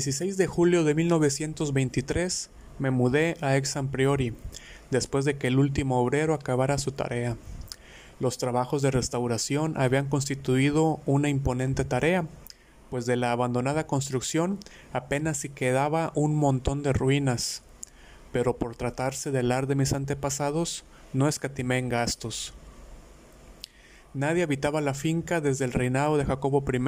El 16 de julio de 1923 me mudé a Exam Priori, después de que el último obrero acabara su tarea. Los trabajos de restauración habían constituido una imponente tarea, pues de la abandonada construcción apenas si quedaba un montón de ruinas, pero por tratarse del ar de mis antepasados no escatimé en gastos. Nadie habitaba la finca desde el reinado de Jacobo I,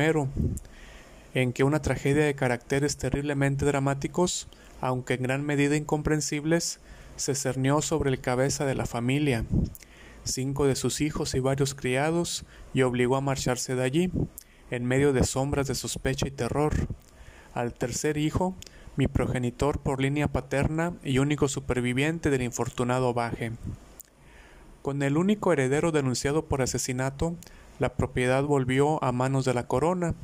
en que una tragedia de caracteres terriblemente dramáticos, aunque en gran medida incomprensibles, se cernió sobre el cabeza de la familia, cinco de sus hijos y varios criados, y obligó a marcharse de allí, en medio de sombras de sospecha y terror. Al tercer hijo, mi progenitor por línea paterna y único superviviente del infortunado Baje. Con el único heredero denunciado por asesinato, la propiedad volvió a manos de la corona,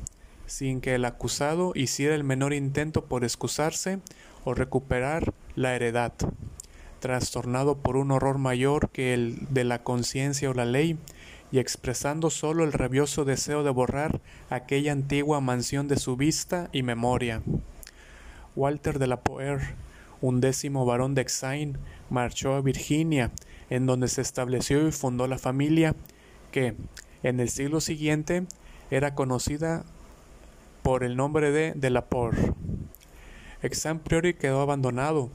sin que el acusado hiciera el menor intento por excusarse o recuperar la heredad. Trastornado por un horror mayor que el de la conciencia o la ley, y expresando solo el rabioso deseo de borrar aquella antigua mansión de su vista y memoria. Walter de la Poer, un décimo varón de Exain, marchó a Virginia, en donde se estableció y fundó la familia que, en el siglo siguiente, era conocida por el nombre de de la Por. Exam Priori quedó abandonado,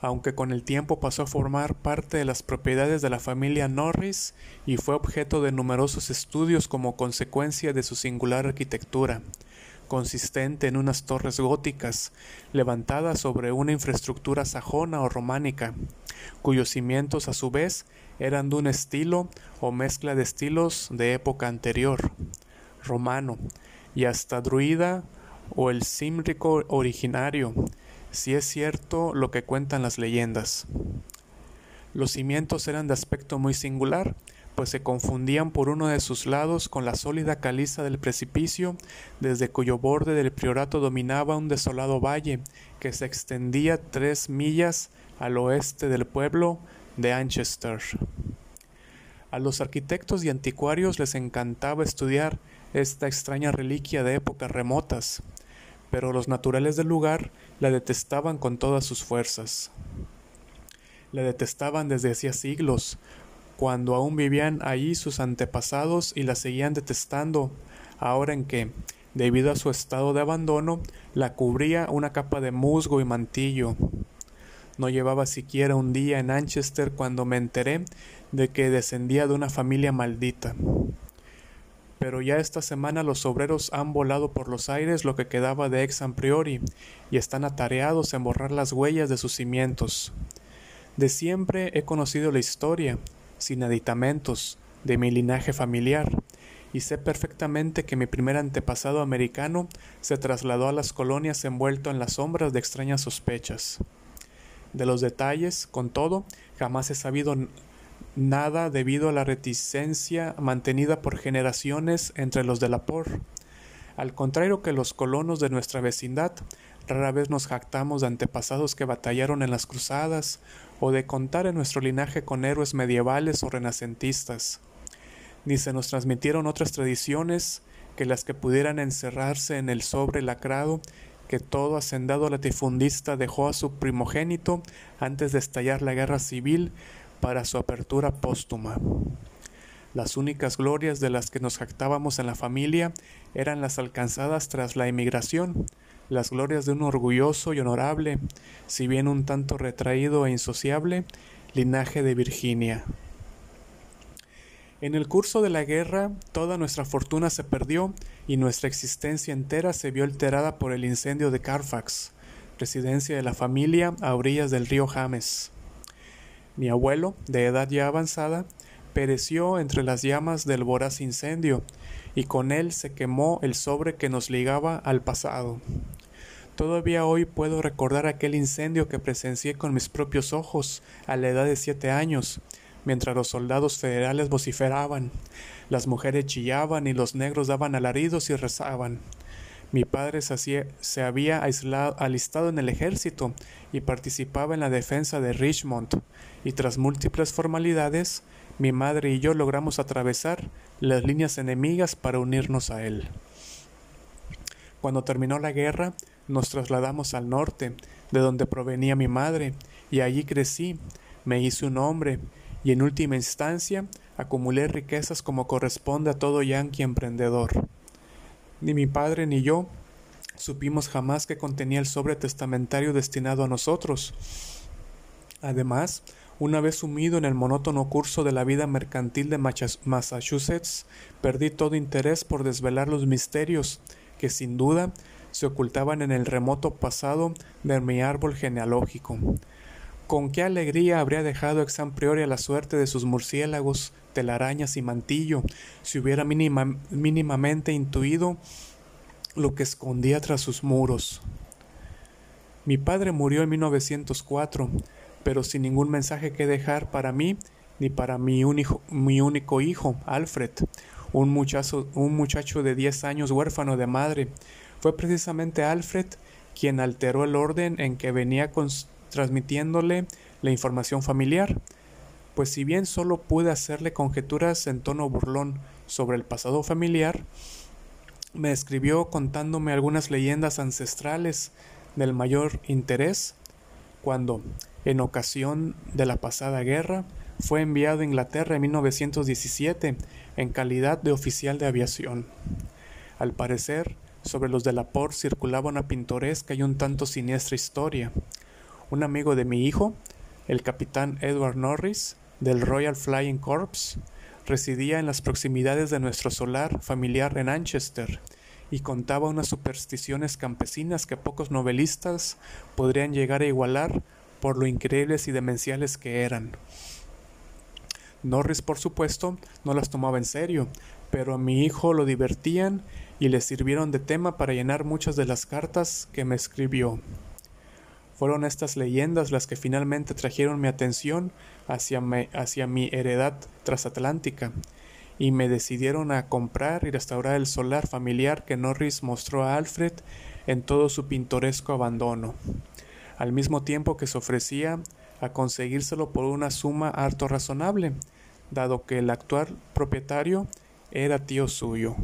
aunque con el tiempo pasó a formar parte de las propiedades de la familia Norris y fue objeto de numerosos estudios como consecuencia de su singular arquitectura, consistente en unas torres góticas levantadas sobre una infraestructura sajona o románica, cuyos cimientos a su vez eran de un estilo o mezcla de estilos de época anterior, romano, y hasta druida o el címbrico originario, si es cierto lo que cuentan las leyendas. Los cimientos eran de aspecto muy singular, pues se confundían por uno de sus lados con la sólida caliza del precipicio, desde cuyo borde del priorato dominaba un desolado valle que se extendía tres millas al oeste del pueblo de Anchester. A los arquitectos y anticuarios les encantaba estudiar esta extraña reliquia de épocas remotas, pero los naturales del lugar la detestaban con todas sus fuerzas. La detestaban desde hacía siglos, cuando aún vivían allí sus antepasados y la seguían detestando, ahora en que, debido a su estado de abandono, la cubría una capa de musgo y mantillo. No llevaba siquiera un día en Manchester cuando me enteré de que descendía de una familia maldita pero ya esta semana los obreros han volado por los aires lo que quedaba de ex priori y están atareados en borrar las huellas de sus cimientos. De siempre he conocido la historia, sin aditamentos, de mi linaje familiar, y sé perfectamente que mi primer antepasado americano se trasladó a las colonias envuelto en las sombras de extrañas sospechas. De los detalles, con todo, jamás he sabido nada debido a la reticencia mantenida por generaciones entre los de la por. Al contrario que los colonos de nuestra vecindad, rara vez nos jactamos de antepasados que batallaron en las cruzadas o de contar en nuestro linaje con héroes medievales o renacentistas. Ni se nos transmitieron otras tradiciones que las que pudieran encerrarse en el sobre lacrado que todo hacendado latifundista dejó a su primogénito antes de estallar la guerra civil para su apertura póstuma. Las únicas glorias de las que nos jactábamos en la familia eran las alcanzadas tras la emigración, las glorias de un orgulloso y honorable, si bien un tanto retraído e insociable, linaje de Virginia. En el curso de la guerra, toda nuestra fortuna se perdió y nuestra existencia entera se vio alterada por el incendio de Carfax, residencia de la familia a orillas del río James. Mi abuelo, de edad ya avanzada, pereció entre las llamas del voraz incendio, y con él se quemó el sobre que nos ligaba al pasado. Todavía hoy puedo recordar aquel incendio que presencié con mis propios ojos a la edad de siete años, mientras los soldados federales vociferaban, las mujeres chillaban y los negros daban alaridos y rezaban. Mi padre se, había alistado en el ejército y participaba en la defensa de Richmond, y tras múltiples formalidades, mi madre y yo logramos atravesar las líneas enemigas para unirnos a él. Cuando terminó la guerra, nos trasladamos al norte, de donde provenía mi madre, y allí crecí, me hice un hombre, y en última instancia acumulé riquezas como corresponde a todo yanqui emprendedor. Ni mi padre ni yo supimos jamás que contenía el sobre testamentario destinado a nosotros. Además, una vez sumido en el monótono curso de la vida mercantil de Massachusetts, perdí todo interés por desvelar los misterios que sin duda se ocultaban en el remoto pasado de mi árbol genealógico. Con qué alegría habría dejado ex priori a la suerte de sus murciélagos, telarañas y mantillo, si hubiera mínimamente intuido lo que escondía tras sus muros. Mi padre murió en 1904, pero sin ningún mensaje que dejar para mí ni para mi, mi único hijo, Alfred, un muchacho, un muchacho de 10 años huérfano de madre. Fue precisamente Alfred quien alteró el orden en que venía transmitiéndole la información familiar, pues si bien solo pude hacerle conjeturas en tono burlón sobre el pasado familiar, me escribió contándome algunas leyendas ancestrales del mayor interés cuando, en ocasión de la pasada guerra, fue enviado a Inglaterra en 1917 en calidad de oficial de aviación. Al parecer, sobre los de la POR circulaba una pintoresca y un tanto siniestra historia. Un amigo de mi hijo, el capitán Edward Norris, del Royal Flying Corps, residía en las proximidades de nuestro solar familiar en Manchester y contaba unas supersticiones campesinas que pocos novelistas podrían llegar a igualar por lo increíbles y demenciales que eran. Norris, por supuesto, no las tomaba en serio, pero a mi hijo lo divertían y le sirvieron de tema para llenar muchas de las cartas que me escribió. Fueron estas leyendas las que finalmente trajeron mi atención hacia, mi heredad transatlántica y me decidieron a comprar y restaurar el solar familiar que Norris mostró a Alfred en todo su pintoresco abandono, al mismo tiempo que se ofrecía a conseguírselo por una suma harto razonable, dado que el actual propietario era tío suyo.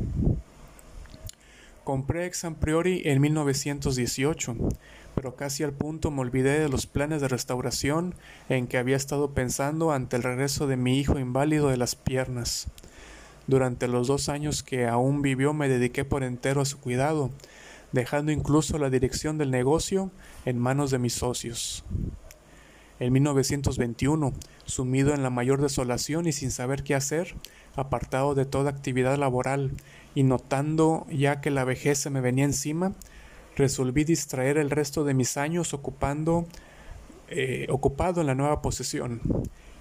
Compré ex priori en 1918, pero casi al punto me olvidé de los planes de restauración en que había estado pensando ante el regreso de mi hijo inválido de las piernas. Durante los dos años que aún vivió me dediqué por entero a su cuidado, dejando incluso la dirección del negocio en manos de mis socios. En 1921, sumido en la mayor desolación y sin saber qué hacer, apartado de toda actividad laboral y notando ya que la vejez se me venía encima, resolví distraer el resto de mis años ocupando, eh, ocupado en la nueva posesión.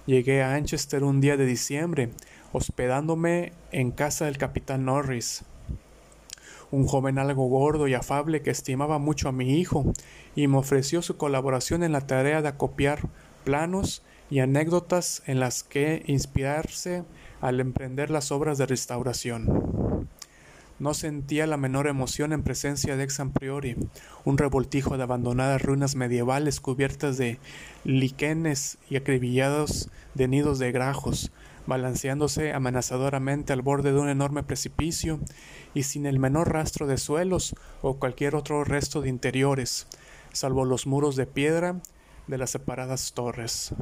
Llegué a Manchester un día de diciembre, hospedándome en casa del capitán Norris, un joven algo gordo y afable que estimaba mucho a mi hijo y me ofreció su colaboración en la tarea de acopiar planos y anécdotas en las que inspirarse al emprender las obras de restauración. No sentía la menor emoción en presencia de Ex Priori, un revoltijo de abandonadas ruinas medievales cubiertas de liquenes y acribillados de nidos de grajos, balanceándose amenazadoramente al borde de un enorme precipicio y sin el menor rastro de suelos o cualquier otro resto de interiores, salvo los muros de piedra de las separadas torres.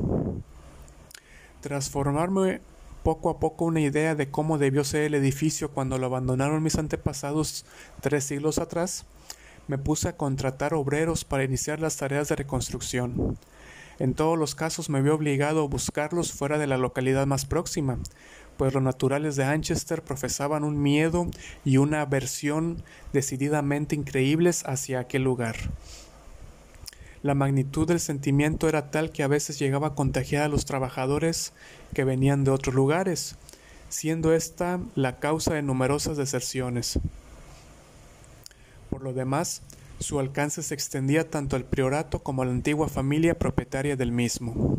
Tras formarme poco a poco una idea de cómo debió ser el edificio cuando lo abandonaron mis antepasados tres siglos atrás, me puse a contratar obreros para iniciar las tareas de reconstrucción. En todos los casos me vi obligado a buscarlos fuera de la localidad más próxima, pues los naturales de Manchester profesaban un miedo y una aversión decididamente increíbles hacia aquel lugar. La magnitud del sentimiento era tal que a veces llegaba a contagiar a los trabajadores que venían de otros lugares, siendo esta la causa de numerosas deserciones. Por lo demás, su alcance se extendía tanto al priorato como a la antigua familia propietaria del mismo.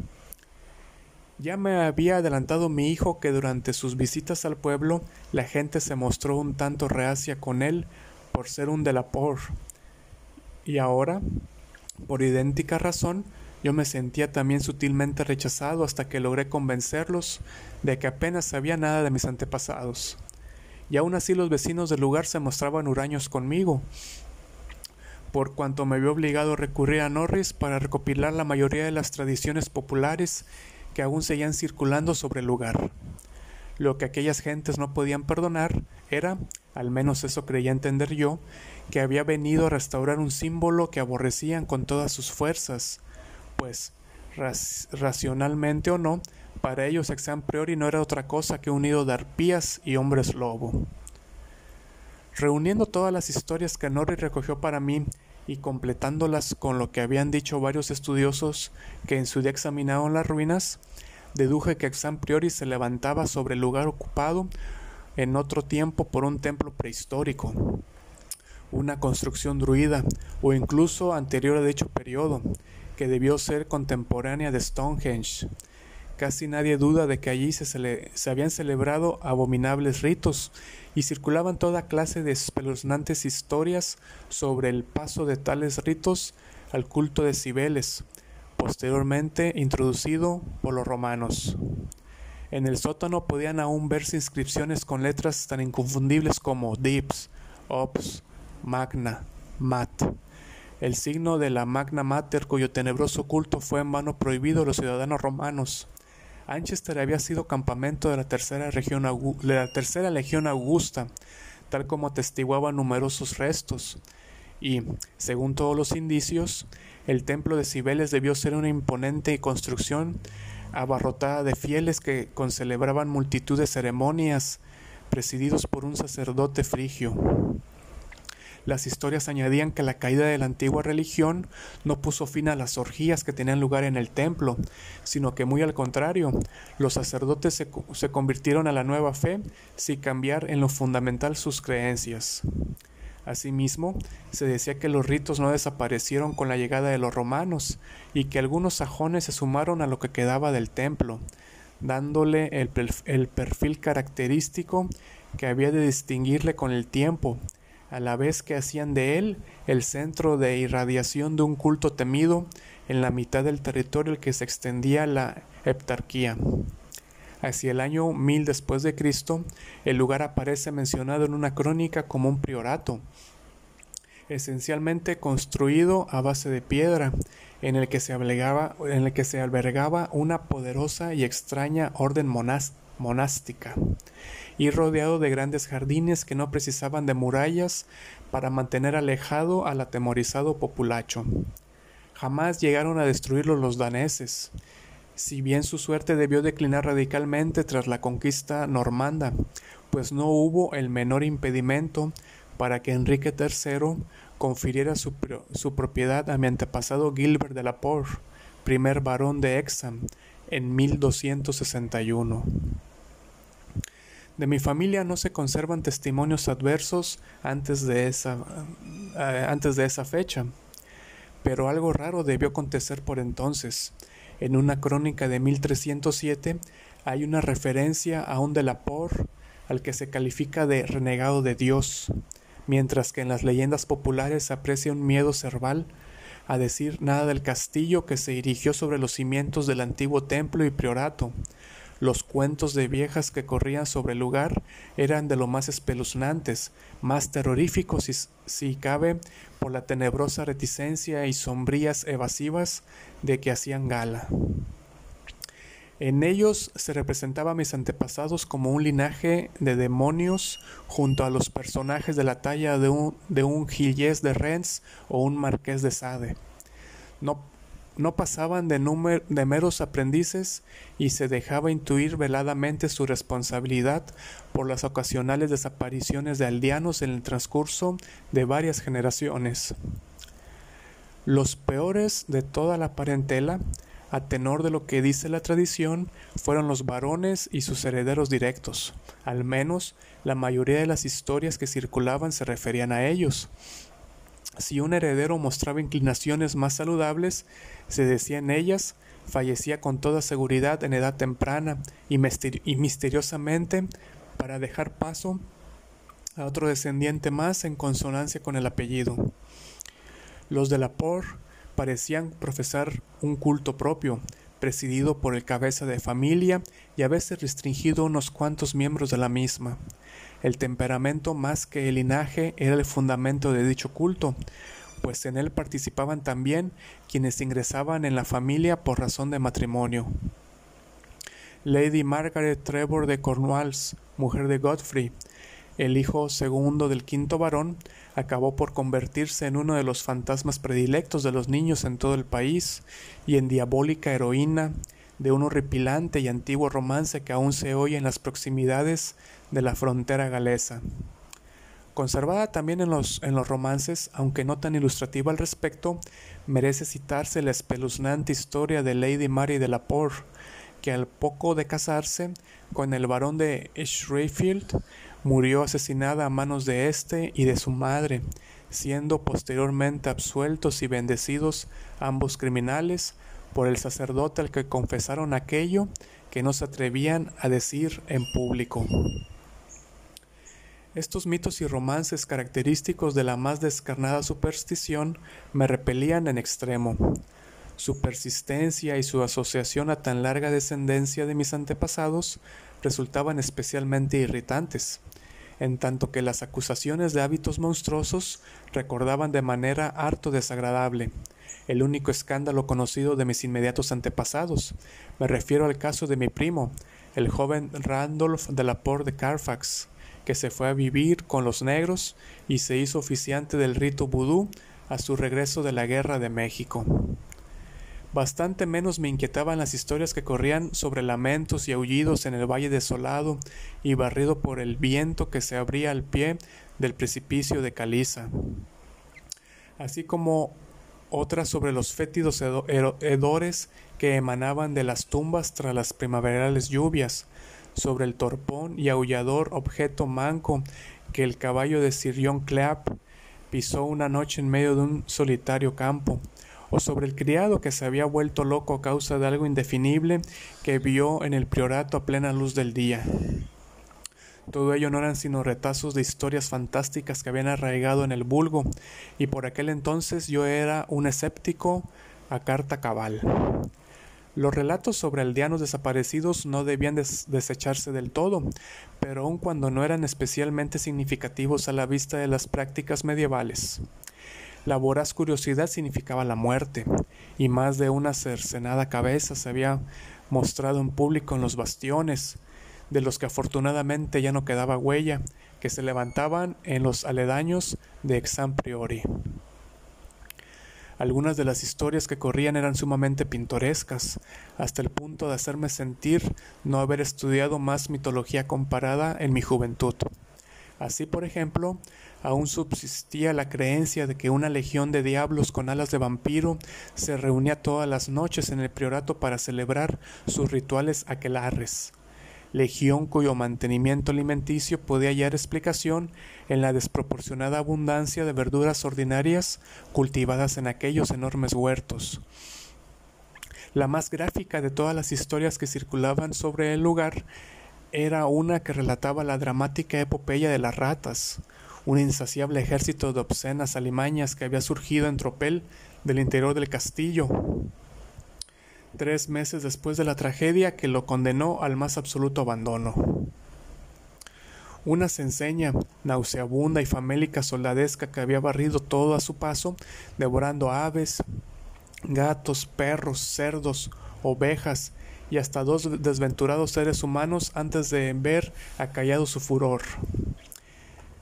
Ya me había adelantado mi hijo que durante sus visitas al pueblo la gente se mostró un tanto reacia con él por ser un de la por. Y ahora, por idéntica razón, yo me sentía también sutilmente rechazado hasta que logré convencerlos de que apenas sabía nada de mis antepasados. Y aún así los vecinos del lugar se mostraban huraños conmigo, por cuanto me vio obligado a recurrir a Norris para recopilar la mayoría de las tradiciones populares que aún seguían circulando sobre el lugar. Lo que aquellas gentes no podían perdonar era, al menos eso creía entender yo, que había venido a restaurar un símbolo que aborrecían con todas sus fuerzas, pues, racionalmente o no, para ellos Exam Priori no era otra cosa que un nido de arpías y hombres lobo. Reuniendo todas las historias que Norris recogió para mí y completándolas con lo que habían dicho varios estudiosos que en su día examinaron las ruinas, deduje que Exam Priori se levantaba sobre el lugar ocupado en otro tiempo por un templo prehistórico, una construcción druida o incluso anterior a dicho periodo, que debió ser contemporánea de Stonehenge. Casi nadie duda de que allí se, se, habían celebrado abominables ritos y circulaban toda clase de espeluznantes historias sobre el paso de tales ritos al culto de Cibeles, posteriormente introducido por los romanos. En el sótano podían aún verse inscripciones con letras tan inconfundibles como Dips, Ops, Magna, Mat, el signo de la Magna Mater cuyo tenebroso culto fue en vano prohibido a los ciudadanos romanos. Anchester había sido campamento de la tercera, de la tercera legión augusta, tal como atestiguaban numerosos restos, y, según todos los indicios, el templo de Cibeles debió ser una imponente construcción abarrotada de fieles que concelebraban multitud de ceremonias, presididos por un sacerdote frigio. Las historias añadían que la caída de la antigua religión no puso fin a las orgías que tenían lugar en el templo, sino que muy al contrario, los sacerdotes se, se convirtieron a la nueva fe sin cambiar en lo fundamental sus creencias. Asimismo, se decía que los ritos no desaparecieron con la llegada de los romanos y que algunos sajones se sumaron a lo que quedaba del templo, dándole el, perfil característico que había de distinguirle con el tiempo a la vez que hacían de él el centro de irradiación de un culto temido en la mitad del territorio el que se extendía la heptarquía. Hacia el año 1000 después de Cristo, el lugar aparece mencionado en una crónica como un priorato, esencialmente construido a base de piedra, en el que se albergaba, en el que se albergaba una poderosa y extraña orden monástica y rodeado de grandes jardines que no precisaban de murallas para mantener alejado al atemorizado populacho. Jamás llegaron a destruirlo los daneses, si bien su suerte debió declinar radicalmente tras la conquista normanda, pues no hubo el menor impedimento para que Enrique III confiriera su, propiedad a mi antepasado Gilbert de la Porre, primer barón de Exham, en 1261. De mi familia no se conservan testimonios adversos antes de esa, eh, antes de esa fecha, pero algo raro debió acontecer por entonces. En una crónica de 1307 hay una referencia a un Delapor al que se califica de renegado de Dios, mientras que en las leyendas populares se aprecia un miedo cerval a decir nada del castillo que se erigió sobre los cimientos del antiguo templo y priorato, los cuentos de viejas que corrían sobre el lugar eran de lo más espeluznantes, más terroríficos si, si cabe por la tenebrosa reticencia y sombrías evasivas de que hacían gala. En ellos se representaba a mis antepasados como un linaje de demonios junto a los personajes de la talla de un, de un Gilles de Rennes o un Marqués de Sade. No, no pasaban de, de meros aprendices y se dejaba intuir veladamente su responsabilidad por las ocasionales desapariciones de aldeanos en el transcurso de varias generaciones. Los peores de toda la parentela, a tenor de lo que dice la tradición, fueron los varones y sus herederos directos. Al menos la mayoría de las historias que circulaban se referían a ellos. Si un heredero mostraba inclinaciones más saludables, se decía en ellas, fallecía con toda seguridad en edad temprana y, misteriosamente para dejar paso a otro descendiente más en consonancia con el apellido. Los de la Por parecían profesar un culto propio, presidido por el cabeza de familia y a veces restringido a unos cuantos miembros de la misma. El temperamento más que el linaje era el fundamento de dicho culto, pues en él participaban también quienes ingresaban en la familia por razón de matrimonio. Lady Margaret Trevor de Cornwalls, mujer de Godfrey, el hijo segundo del quinto varón, acabó por convertirse en uno de los fantasmas predilectos de los niños en todo el país y en diabólica heroína de un horripilante y antiguo romance que aún se oye en las proximidades de la frontera galesa. Conservada también en los, en los romances, aunque no tan ilustrativa al respecto, merece citarse la espeluznante historia de Lady Mary de la Porre, que al poco de casarse con el barón de Shrewfield murió asesinada a manos de éste y de su madre, siendo posteriormente absueltos y bendecidos ambos criminales por el sacerdote al que confesaron aquello que no se atrevían a decir en público. Estos mitos y romances característicos de la más descarnada superstición me repelían en extremo. Su persistencia y su asociación a tan larga descendencia de mis antepasados resultaban especialmente irritantes, en tanto que las acusaciones de hábitos monstruosos recordaban de manera harto desagradable el único escándalo conocido de mis inmediatos antepasados. Me refiero al caso de mi primo, el joven Randolph de la Porte de Carfax, que se fue a vivir con los negros y se hizo oficiante del rito vudú a su regreso de la guerra de México. Bastante menos me inquietaban las historias que corrían sobre lamentos y aullidos en el valle desolado y barrido por el viento que se abría al pie del precipicio de caliza, así como otras sobre los fétidos hedores que emanaban de las tumbas tras las primaverales lluvias, sobre el torpón y aullador objeto manco que el caballo de Sir John Clapp pisó una noche en medio de un solitario campo, o sobre el criado que se había vuelto loco a causa de algo indefinible que vio en el priorato a plena luz del día. Todo ello no eran sino retazos de historias fantásticas que habían arraigado en el vulgo, y por aquel entonces yo era un escéptico a carta cabal. Los relatos sobre aldeanos desaparecidos no debían desecharse del todo, pero aun cuando no eran especialmente significativos a la vista de las prácticas medievales. La voraz curiosidad significaba la muerte, y más de una cercenada cabeza se había mostrado en público en los bastiones, de los que afortunadamente ya no quedaba huella, que se levantaban en los aledaños de Exam Priori. Algunas de las historias que corrían eran sumamente pintorescas, hasta el punto de hacerme sentir no haber estudiado más mitología comparada en mi juventud. Así, por ejemplo, aún subsistía la creencia de que una legión de diablos con alas de vampiro se reunía todas las noches en el priorato para celebrar sus rituales aquelarres legión cuyo mantenimiento alimenticio podía hallar explicación en la desproporcionada abundancia de verduras ordinarias cultivadas en aquellos enormes huertos. La más gráfica de todas las historias que circulaban sobre el lugar era una que relataba la dramática epopeya de las ratas, un insaciable ejército de obscenas alimañas que había surgido en tropel del interior del castillo, tres meses después de la tragedia que lo condenó al más absoluto abandono. Una enseña nauseabunda y famélica soldadesca que había barrido todo a su paso, devorando aves, gatos, perros, cerdos, ovejas y hasta dos desventurados seres humanos antes de ver acallado su furor.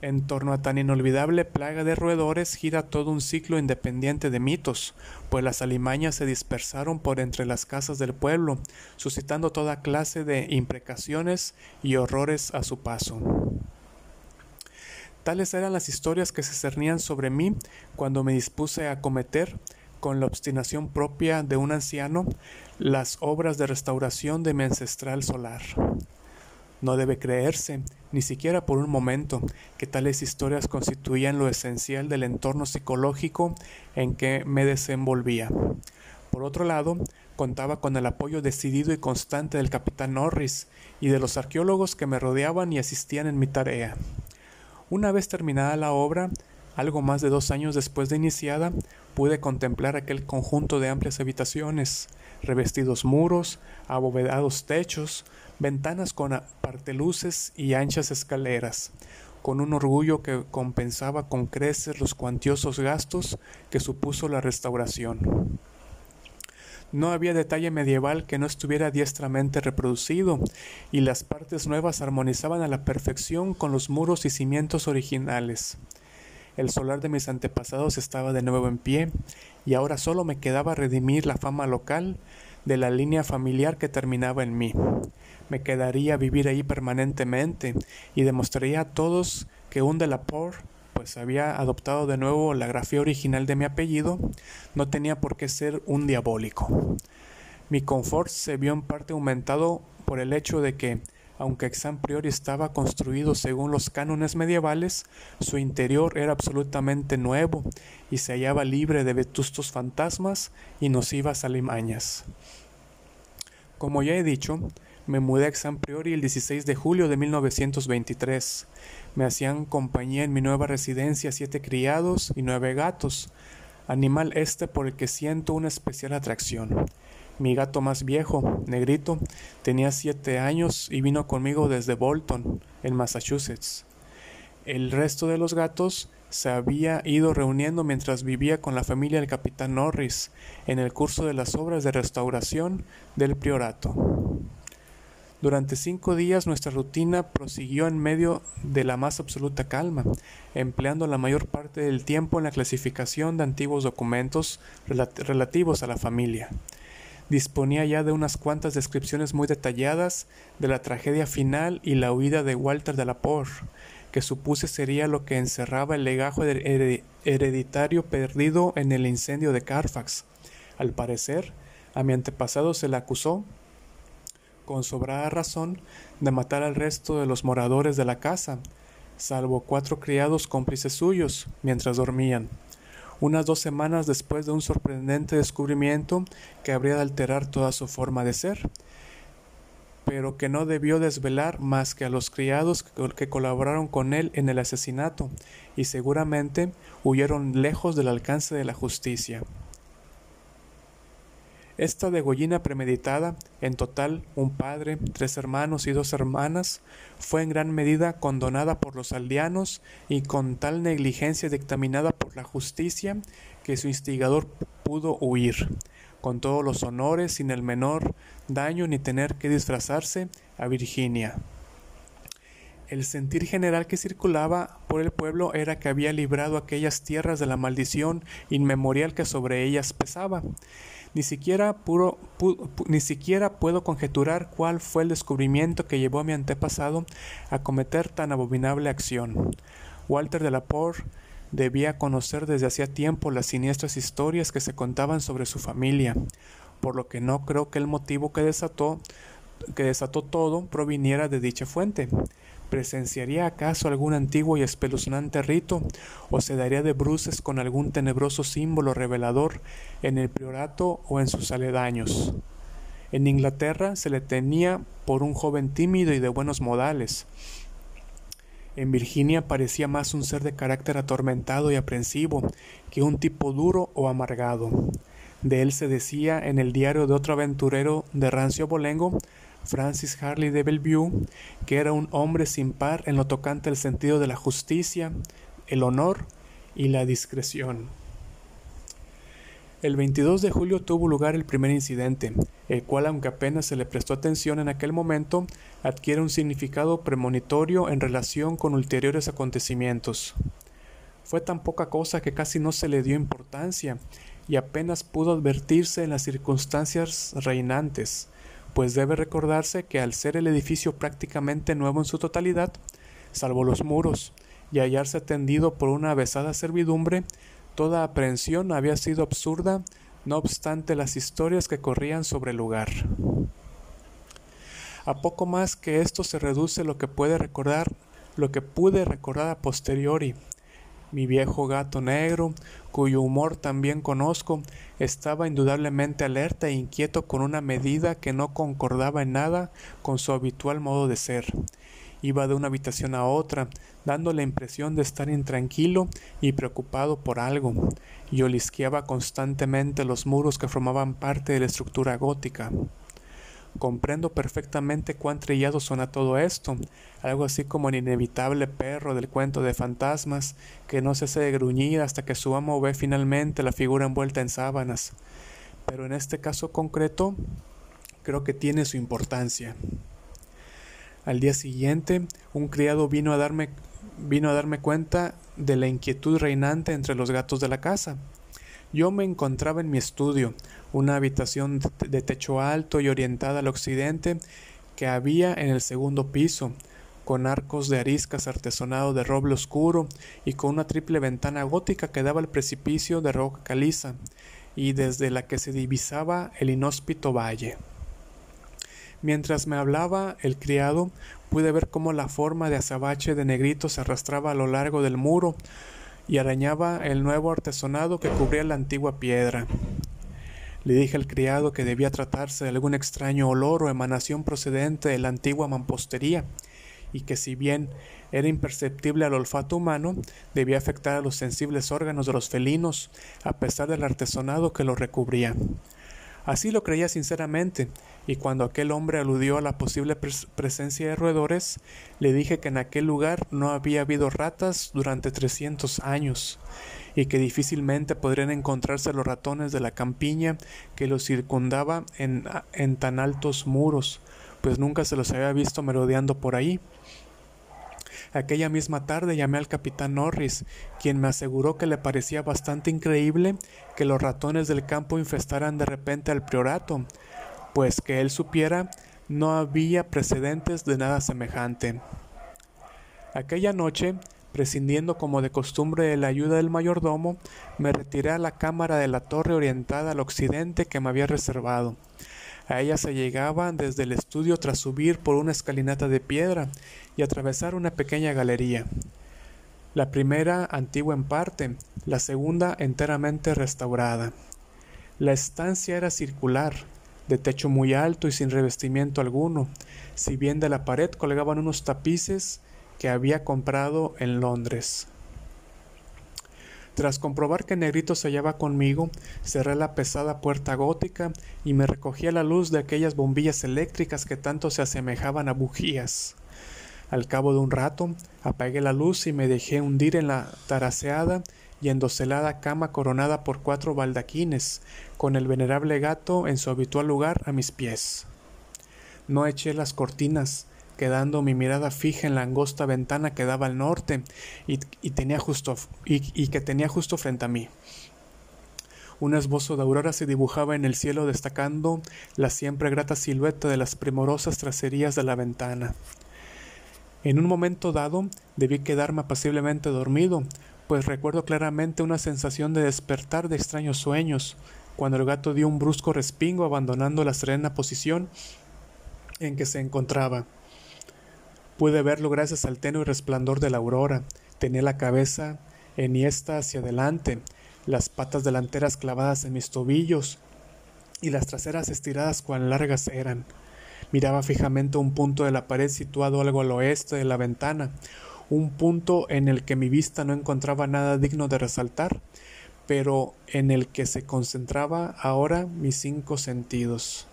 En torno a tan inolvidable plaga de roedores gira todo un ciclo independiente de mitos, pues las alimañas se dispersaron por entre las casas del pueblo, suscitando toda clase de imprecaciones y horrores a su paso. Tales eran las historias que se cernían sobre mí cuando me dispuse a cometer, con la obstinación propia de un anciano, las obras de restauración de mi ancestral solar. No debe creerse, ni siquiera por un momento, que tales historias constituían lo esencial del entorno psicológico en que me desenvolvía. Por otro lado, contaba con el apoyo decidido y constante del capitán Norris y de los arqueólogos que me rodeaban y asistían en mi tarea. Una vez terminada la obra, algo más de dos años después de iniciada, pude contemplar aquel conjunto de amplias habitaciones, revestidos muros, abovedados techos, ventanas con parteluces y anchas escaleras, con un orgullo que compensaba con creces los cuantiosos gastos que supuso la restauración. No había detalle medieval que no estuviera diestramente reproducido, y las partes nuevas armonizaban a la perfección con los muros y cimientos originales. El solar de mis antepasados estaba de nuevo en pie, y ahora solo me quedaba redimir la fama local de la línea familiar que terminaba en mí. Me quedaría a vivir ahí permanentemente y demostraría a todos que un de la por pues había adoptado de nuevo la grafía original de mi apellido, no tenía por qué ser un diabólico. Mi confort se vio en parte aumentado por el hecho de que, aunque Exam Priori estaba construido según los cánones medievales, su interior era absolutamente nuevo y se hallaba libre de vetustos fantasmas y nocivas alimañas. Como ya he dicho, me mudé a Exam Priori el 16 de julio de 1923. Me hacían compañía en mi nueva residencia siete criados y nueve gatos, animal este por el que siento una especial atracción. Mi gato más viejo, negrito, tenía siete años y vino conmigo desde Bolton, en Massachusetts. El resto de los gatos se había ido reuniendo mientras vivía con la familia del capitán Norris en el curso de las obras de restauración del priorato. Durante cinco días nuestra rutina prosiguió en medio de la más absoluta calma, empleando la mayor parte del tiempo en la clasificación de antiguos documentos relativos a la familia. Disponía ya de unas cuantas descripciones muy detalladas de la tragedia final y la huida de Walter de la Por, que supuse sería lo que encerraba el legajo hereditario perdido en el incendio de Carfax. Al parecer, a mi antepasado se le acusó con sobrada razón, de matar al resto de los moradores de la casa, salvo cuatro criados cómplices suyos, mientras dormían. Unas dos semanas después de un sorprendente descubrimiento que habría de alterar toda su forma de ser, pero que no debió desvelar más que a los criados que colaboraron con él en el asesinato, y seguramente huyeron lejos del alcance de la justicia. Esta degollina premeditada, en total un padre, tres hermanos y dos hermanas, fue en gran medida condonada por los aldeanos y con tal negligencia dictaminada por la justicia que su instigador pudo huir, con todos los honores, sin el menor daño ni tener que disfrazarse, a Virginia. El sentir general que circulaba por el pueblo era que había librado aquellas tierras de la maldición inmemorial que sobre ellas pesaba ni siquiera, puedo conjeturar cuál fue el descubrimiento que llevó a mi antepasado a cometer tan abominable acción. Walter de la debía conocer desde hacía tiempo las siniestras historias que se contaban sobre su familia, por lo que no creo que el motivo que desató, que desató todo proviniera de dicha fuente. ¿Presenciaría acaso algún antiguo y espeluznante rito o se daría de bruces con algún tenebroso símbolo revelador en el priorato o en sus aledaños? En Inglaterra se le tenía por un joven tímido y de buenos modales. En Virginia parecía más un ser de carácter atormentado y aprensivo que un tipo duro o amargado. De él se decía en el diario de otro aventurero de rancio bolengo Francis Harley de Bellevue, que era un hombre sin par en lo tocante al sentido de la justicia, el honor y la discreción. El 22 de julio tuvo lugar el primer incidente, el cual, aunque apenas se le prestó atención en aquel momento, adquiere un significado premonitorio en relación con ulteriores acontecimientos. Fue tan poca cosa que casi no se le dio importancia y apenas pudo advertirse en las circunstancias reinantes, pues debe recordarse que al ser el edificio prácticamente nuevo en su totalidad, salvo los muros, y hallarse atendido por una avesada servidumbre, toda aprehensión había sido absurda, no obstante las historias que corrían sobre el lugar. A poco más que esto se reduce lo que puede recordar, lo que pude recordar a posteriori, mi viejo gato negro, cuyo humor también conozco, estaba indudablemente alerta e inquieto con una medida que no concordaba en nada con su habitual modo de ser. Iba de una habitación a otra, dando la impresión de estar intranquilo y preocupado por algo, y olisqueaba constantemente los muros que formaban parte de la estructura gótica. Comprendo perfectamente cuán trillado suena todo esto, algo así como el inevitable perro del cuento de fantasmas que no cese de gruñir hasta que su amo ve finalmente la figura envuelta en sábanas. Pero en este caso concreto, creo que tiene su importancia. Al día siguiente, un criado vino a darme vino a darme cuenta de la inquietud reinante entre los gatos de la casa. Yo me encontraba en mi estudio, una habitación de techo alto y orientada al occidente que había en el segundo piso, con arcos de ariscas artesonado de roble oscuro y con una triple ventana gótica que daba al precipicio de roca caliza y desde la que se divisaba el inhóspito valle. Mientras me hablaba el criado, pude ver cómo la forma de azabache de negrito se arrastraba a lo largo del muro y arañaba el nuevo artesonado que cubría la antigua piedra. Le dije al criado que debía tratarse de algún extraño olor o emanación procedente de la antigua mampostería, y que si bien era imperceptible al olfato humano, debía afectar a los sensibles órganos de los felinos, a pesar del artesonado que lo recubría. Así lo creía sinceramente, y cuando aquel hombre aludió a la posible presencia de roedores, le dije que en aquel lugar no había habido ratas durante trescientos años, y que difícilmente podrían encontrarse los ratones de la campiña que los circundaba en, en tan altos muros, pues nunca se los había visto merodeando por ahí. Aquella misma tarde llamé al capitán Norris, quien me aseguró que le parecía bastante increíble que los ratones del campo infestaran de repente al priorato, pues que él supiera no había precedentes de nada semejante. Aquella noche, prescindiendo como de costumbre de la ayuda del mayordomo, me retiré a la cámara de la torre orientada al occidente que me había reservado. A ella se llegaba desde el estudio tras subir por una escalinata de piedra y atravesar una pequeña galería. La primera antigua en parte, la segunda enteramente restaurada. La estancia era circular, de techo muy alto y sin revestimiento alguno, si bien de la pared colgaban unos tapices que había comprado en Londres. Tras comprobar que Negrito se hallaba conmigo, cerré la pesada puerta gótica y me recogí a la luz de aquellas bombillas eléctricas que tanto se asemejaban a bujías. Al cabo de un rato, apagué la luz y me dejé hundir en la taraseada y endocelada cama coronada por cuatro baldaquines, con el venerable gato en su habitual lugar a mis pies. No eché las cortinas, quedando mi mirada fija en la angosta ventana que daba al norte y, tenía justo, y, que tenía justo frente a mí. Un esbozo de aurora se dibujaba en el cielo destacando la siempre grata silueta de las primorosas tracerías de la ventana. En un momento dado debí quedarme apaciblemente dormido, pues recuerdo claramente una sensación de despertar de extraños sueños, cuando el gato dio un brusco respingo abandonando la serena posición en que se encontraba. Pude verlo gracias al tenue resplandor de la aurora. Tenía la cabeza enhiesta hacia adelante, las patas delanteras clavadas en mis tobillos y las traseras estiradas cuán largas eran. Miraba fijamente un punto de la pared situado algo al oeste de la ventana, un punto en el que mi vista no encontraba nada digno de resaltar, pero en el que se concentraba ahora mis cinco sentidos.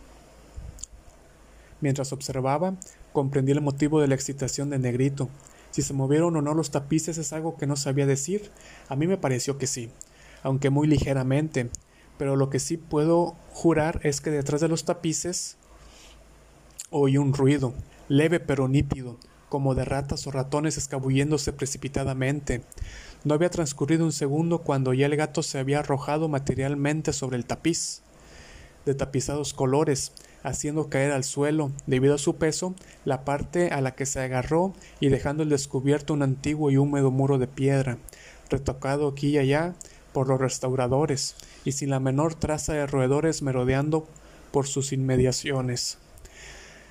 Mientras observaba, Comprendí el motivo de la excitación de Negrito. Si se movieron o no los tapices es algo que no sabía decir. A mí me pareció que sí, aunque muy ligeramente. Pero lo que sí puedo jurar es que detrás de los tapices oí un ruido, leve pero nítido, como de ratas o ratones escabulléndose precipitadamente. No había transcurrido un segundo cuando ya el gato se había arrojado materialmente sobre el tapiz, de tapizados colores, haciendo caer al suelo, debido a su peso, la parte a la que se agarró y dejando al descubierto un antiguo y húmedo muro de piedra, retocado aquí y allá por los restauradores, y sin la menor traza de roedores merodeando por sus inmediaciones.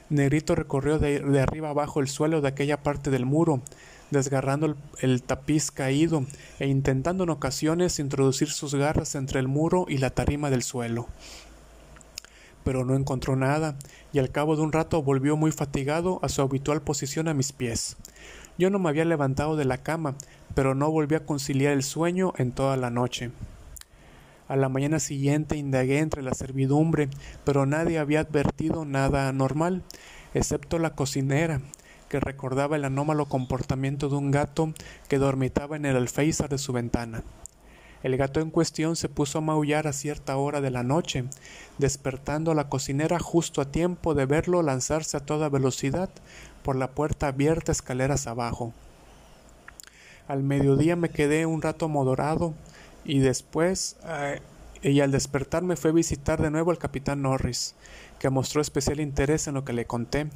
Negrito recorrió de, arriba abajo el suelo de aquella parte del muro, desgarrando el, tapiz caído e intentando en ocasiones introducir sus garras entre el muro y la tarima del suelo pero no encontró nada, y al cabo de un rato volvió muy fatigado a su habitual posición a mis pies. Yo no me había levantado de la cama, pero no volví a conciliar el sueño en toda la noche. A la mañana siguiente indagué entre la servidumbre, pero nadie había advertido nada anormal, excepto la cocinera, que recordaba el anómalo comportamiento de un gato que dormitaba en el alféizar de su ventana. El gato en cuestión se puso a maullar a cierta hora de la noche, despertando a la cocinera justo a tiempo de verlo lanzarse a toda velocidad por la puerta abierta escaleras abajo. Al mediodía me quedé un rato modorado y después eh, y al despertar me fue a visitar de nuevo el capitán Norris, que mostró especial interés en lo que le conté.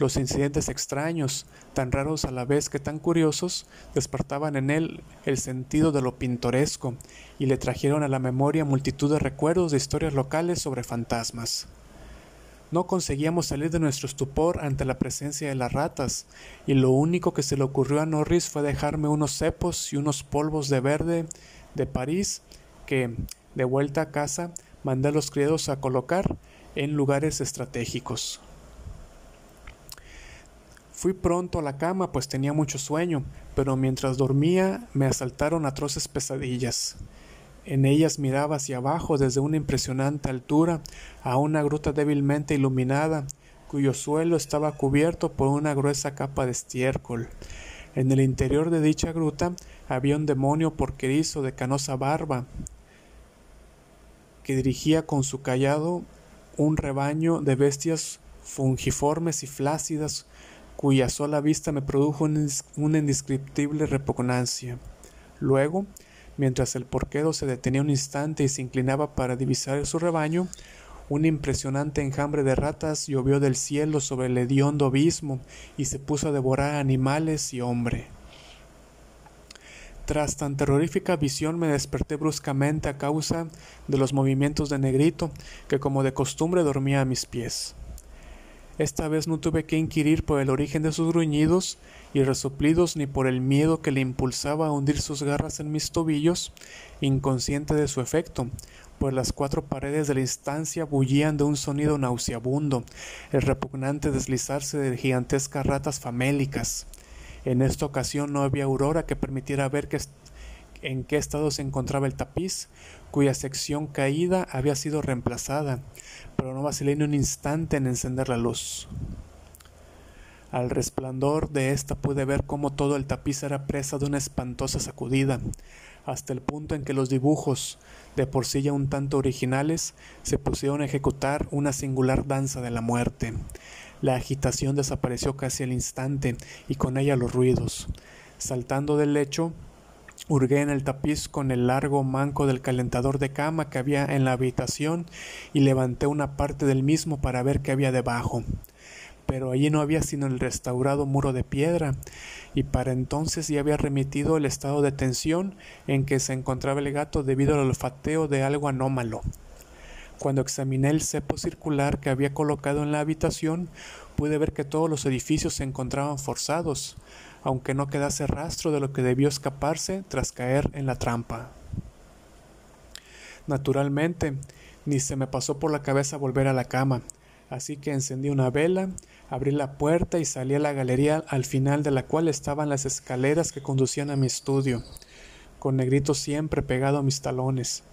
Los incidentes extraños, tan raros a la vez que tan curiosos, despertaban en él el sentido de lo pintoresco y le trajeron a la memoria multitud de recuerdos de historias locales sobre fantasmas. No conseguíamos salir de nuestro estupor ante la presencia de las ratas, y lo único que se le ocurrió a Norris fue dejarme unos cepos y unos polvos de verde de París que, de vuelta a casa, mandé a los criados a colocar en lugares estratégicos. Fui pronto a la cama, pues tenía mucho sueño, pero mientras dormía me asaltaron atroces pesadillas. En ellas miraba hacia abajo desde una impresionante altura a una gruta débilmente iluminada, cuyo suelo estaba cubierto por una gruesa capa de estiércol. En el interior de dicha gruta había un demonio porquerizo de canosa barba, que dirigía con su callado un rebaño de bestias fungiformes y flácidas cuya sola vista me produjo una indescriptible repugnancia. Luego, mientras el porquero se detenía un instante y se inclinaba para divisar su rebaño, un impresionante enjambre de ratas llovió del cielo sobre el hediondo abismo y se puso a devorar animales y hombre. Tras tan terrorífica visión me desperté bruscamente a causa de los movimientos de Negrito, que como de costumbre dormía a mis pies. Esta vez no tuve que inquirir por el origen de sus gruñidos y resoplidos ni por el miedo que le impulsaba a hundir sus garras en mis tobillos, inconsciente de su efecto, pues las cuatro paredes de la instancia bullían de un sonido nauseabundo, el repugnante deslizarse de gigantescas ratas famélicas. En esta ocasión no había aurora que permitiera ver que en qué estado se encontraba el tapiz, cuya sección caída había sido reemplazada, pero no vacilé ni un instante en encender la luz. Al resplandor de ésta pude ver cómo todo el tapiz era presa de una espantosa sacudida, hasta el punto en que los dibujos, de por sí ya un tanto originales, se pusieron a ejecutar una singular danza de la muerte. La agitación desapareció casi al instante y con ella los ruidos. Saltando del lecho, Hurgué en el tapiz con el largo manco del calentador de cama que había en la habitación y levanté una parte del mismo para ver qué había debajo. Pero allí no había sino el restaurado muro de piedra, y para entonces ya había remitido el estado de tensión en que se encontraba el gato debido al olfateo de algo anómalo. Cuando examiné el cepo circular que había colocado en la habitación, pude ver que todos los edificios se encontraban forzados, aunque no quedase rastro de lo que debió escaparse tras caer en la trampa. Naturalmente, ni se me pasó por la cabeza volver a la cama, así que encendí una vela, abrí la puerta y salí a la galería al final de la cual estaban las escaleras que conducían a mi estudio, con negrito siempre pegado a mis talones.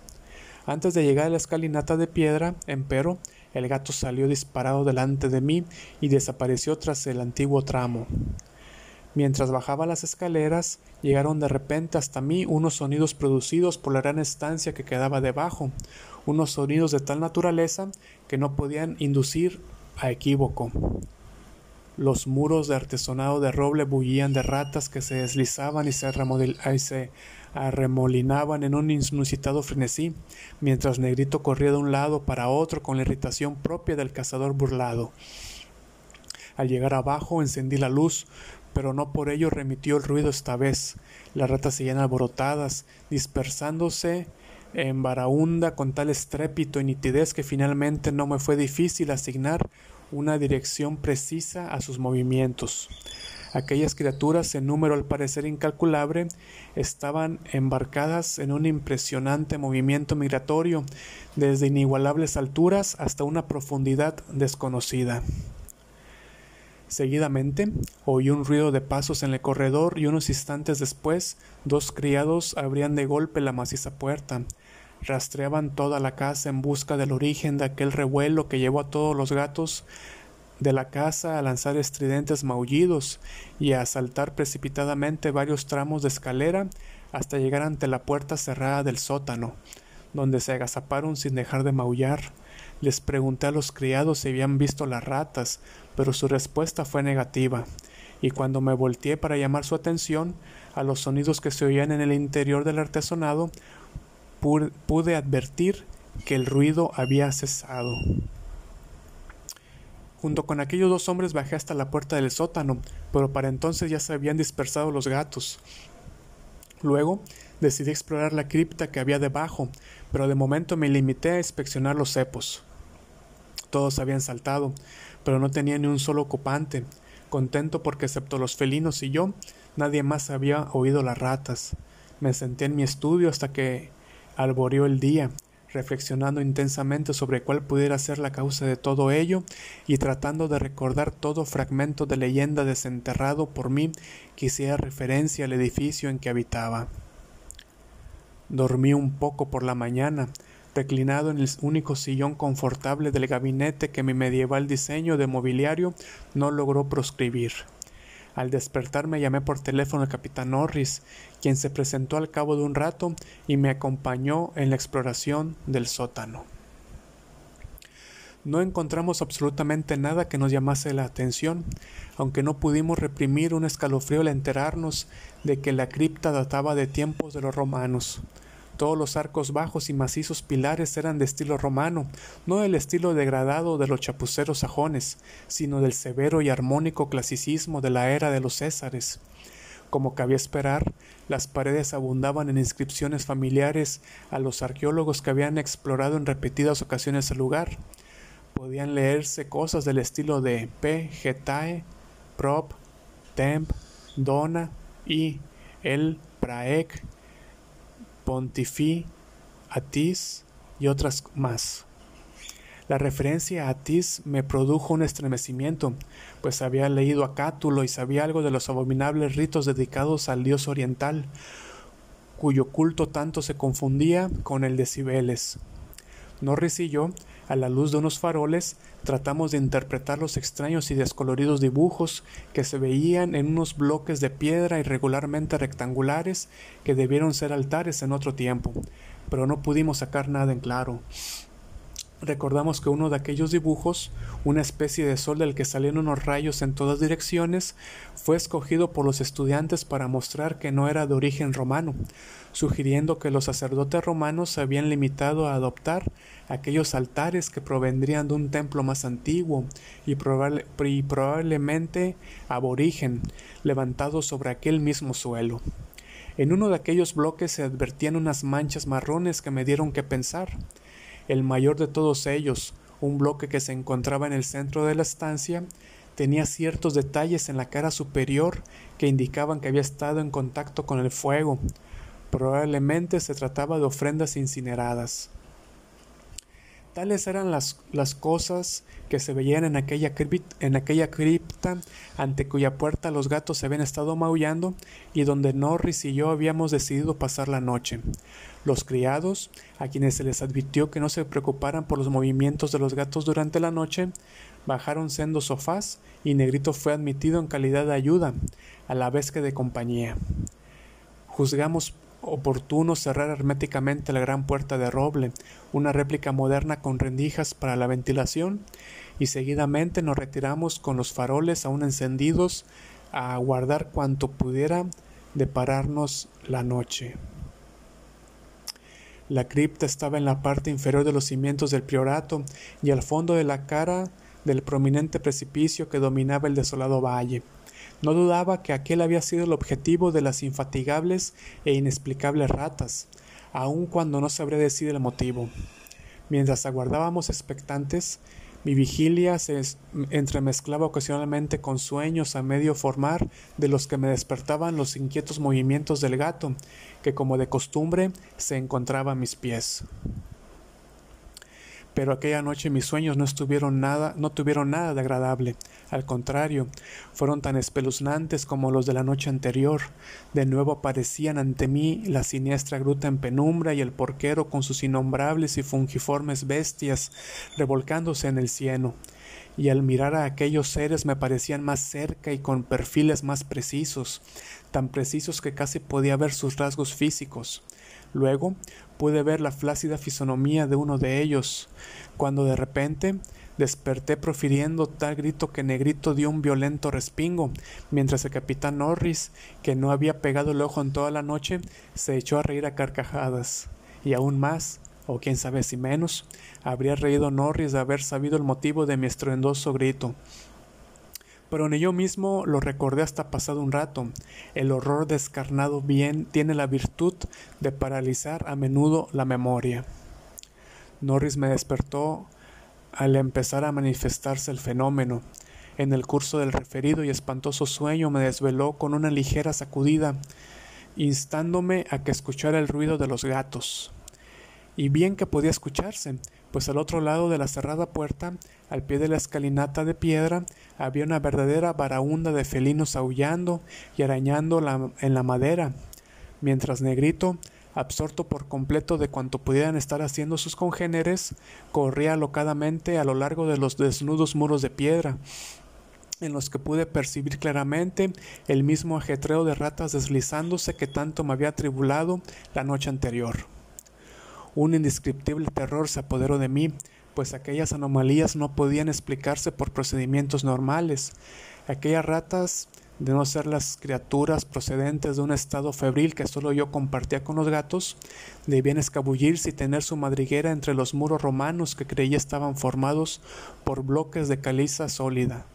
Antes de llegar a la escalinata de piedra, empero, el gato salió disparado delante de mí y desapareció tras el antiguo tramo. Mientras bajaba las escaleras, llegaron de repente hasta mí unos sonidos producidos por la gran estancia que quedaba debajo, unos sonidos de tal naturaleza que no podían inducir a equívoco. Los muros de artesonado de roble bullían de ratas que se deslizaban y se, arremolinaban en un inusitado frenesí, mientras Negrito corría de un lado para otro con la irritación propia del cazador burlado. Al llegar abajo encendí la luz, pero no por ello remitió el ruido esta vez. Las ratas seguían alborotadas, dispersándose en baraunda con tal estrépito y nitidez que finalmente no me fue difícil asignar una dirección precisa a sus movimientos. Aquellas criaturas, en número al parecer incalculable, estaban embarcadas en un impresionante movimiento migratorio, desde inigualables alturas hasta una profundidad desconocida. Seguidamente oí un ruido de pasos en el corredor y unos instantes después dos criados abrían de golpe la maciza puerta. rastreaban toda la casa en busca del origen de aquel revuelo que llevó a todos los gatos de la casa a lanzar estridentes maullidos y a saltar precipitadamente varios tramos de escalera hasta llegar ante la puerta cerrada del sótano, donde se agazaparon sin dejar de maullar. Les pregunté a los criados si habían visto las ratas, pero su respuesta fue negativa, y cuando me volteé para llamar su atención a los sonidos que se oían en el interior del artesonado, pude advertir que el ruido había cesado. Junto con aquellos dos hombres bajé hasta la puerta del sótano, pero para entonces ya se habían dispersado los gatos. Luego decidí explorar la cripta que había debajo, pero de momento me limité a inspeccionar los cepos. Todos habían saltado, pero no tenía ni un solo ocupante, contento porque excepto los felinos y yo, nadie más había oído las ratas. Me senté en mi estudio hasta que alboreó el día, reflexionando intensamente sobre cuál pudiera ser la causa de todo ello y tratando de recordar todo fragmento de leyenda desenterrado por mí que hiciera referencia al edificio en que habitaba. Dormí un poco por la mañana, reclinado en el único sillón confortable del gabinete que mi medieval diseño de mobiliario no logró proscribir. Al despertarme llamé por teléfono al capitán Norris, quien se presentó al cabo de un rato y me acompañó en la exploración del sótano. No encontramos absolutamente nada que nos llamase la atención, aunque no pudimos reprimir un escalofrío al enterarnos de que la cripta databa de tiempos de los romanos. Todos los arcos bajos y macizos pilares eran de estilo romano, no del estilo degradado de los chapuceros sajones, sino del severo y armónico clasicismo de la era de los Césares. Como cabía esperar, las paredes abundaban en inscripciones familiares a los arqueólogos que habían explorado en repetidas ocasiones el lugar. Podían leerse cosas del estilo de P. Getae, Prop, Temp, Dona y El Praec Pontifi, Atis y otras más. La referencia a Atis me produjo un estremecimiento, pues había leído a Cátulo y sabía algo de los abominables ritos dedicados al dios oriental, cuyo culto tanto se confundía con el de Cibeles. Norris y yo a la luz de unos faroles, tratamos de interpretar los extraños y descoloridos dibujos que se veían en unos bloques de piedra irregularmente rectangulares que debieron ser altares en otro tiempo, pero no pudimos sacar nada en claro. Recordamos que uno de aquellos dibujos, una especie de sol del que salían unos rayos en todas direcciones, fue escogido por los estudiantes para mostrar que no era de origen romano, sugiriendo que los sacerdotes romanos se habían limitado a adoptar aquellos altares que provendrían de un templo más antiguo y, probablemente aborigen, levantados sobre aquel mismo suelo. En uno de aquellos bloques se advertían unas manchas marrones que me dieron que pensar. El mayor de todos ellos, un bloque que se encontraba en el centro de la estancia, tenía ciertos detalles en la cara superior que indicaban que había estado en contacto con el fuego. Probablemente se trataba de ofrendas incineradas. Tales eran las, las cosas que se veían en aquella, en aquella cripta ante cuya puerta los gatos se habían estado maullando y donde Norris y yo habíamos decidido pasar la noche. Los criados, a quienes se les advirtió que no se preocuparan por los movimientos de los gatos durante la noche, bajaron sendos sofás y Negrito fue admitido en calidad de ayuda, a la vez que de compañía. Juzgamos oportuno cerrar herméticamente la gran puerta de roble, una réplica moderna con rendijas para la ventilación, y seguidamente nos retiramos con los faroles aún encendidos a aguardar cuanto pudiera depararnos la noche. La cripta estaba en la parte inferior de los cimientos del priorato y al fondo de la cara del prominente precipicio que dominaba el desolado valle. No dudaba que aquel había sido el objetivo de las infatigables e inexplicables ratas, aun cuando no sabría decir el motivo. Mientras aguardábamos expectantes, mi vigilia se entremezclaba ocasionalmente con sueños a medio formar de los que me despertaban los inquietos movimientos del gato, que como de costumbre se encontraba a mis pies. Pero aquella noche mis sueños no estuvieron nada, no tuvieron nada de agradable. Al contrario, fueron tan espeluznantes como los de la noche anterior. De nuevo aparecían ante mí la siniestra gruta en penumbra y el porquero con sus innombrables y fungiformes bestias revolcándose en el cieno. Y al mirar a aquellos seres me parecían más cerca y con perfiles más precisos, tan precisos que casi podía ver sus rasgos físicos. Luego pude ver la flácida fisonomía de uno de ellos, cuando de repente desperté profiriendo tal grito que Negrito dio un violento respingo, mientras el capitán Norris, que no había pegado el ojo en toda la noche, se echó a reír a carcajadas. Y aún más, o quién sabe si menos, habría reído Norris de haber sabido el motivo de mi estruendoso grito pero ni yo mismo lo recordé hasta pasado un rato. El horror descarnado bien tiene la virtud de paralizar a menudo la memoria. Norris me despertó al empezar a manifestarse el fenómeno. En el curso del referido y espantoso sueño me desveló con una ligera sacudida, instándome a que escuchara el ruido de los gatos. Y bien que podía escucharse, pues al otro lado de la cerrada puerta, al pie de la escalinata de piedra, había una verdadera baraúnda de felinos aullando y arañando en la madera, mientras Negrito, absorto por completo de cuanto pudieran estar haciendo sus congéneres, corría alocadamente a lo largo de los desnudos muros de piedra, en los que pude percibir claramente el mismo ajetreo de ratas deslizándose que tanto me había atribulado la noche anterior. Un indescriptible terror se apoderó de mí, pues aquellas anomalías no podían explicarse por procedimientos normales. Aquellas ratas, de no ser las criaturas procedentes de un estado febril que solo yo compartía con los gatos, debían escabullirse y tener su madriguera entre los muros romanos que creía estaban formados por bloques de caliza sólida.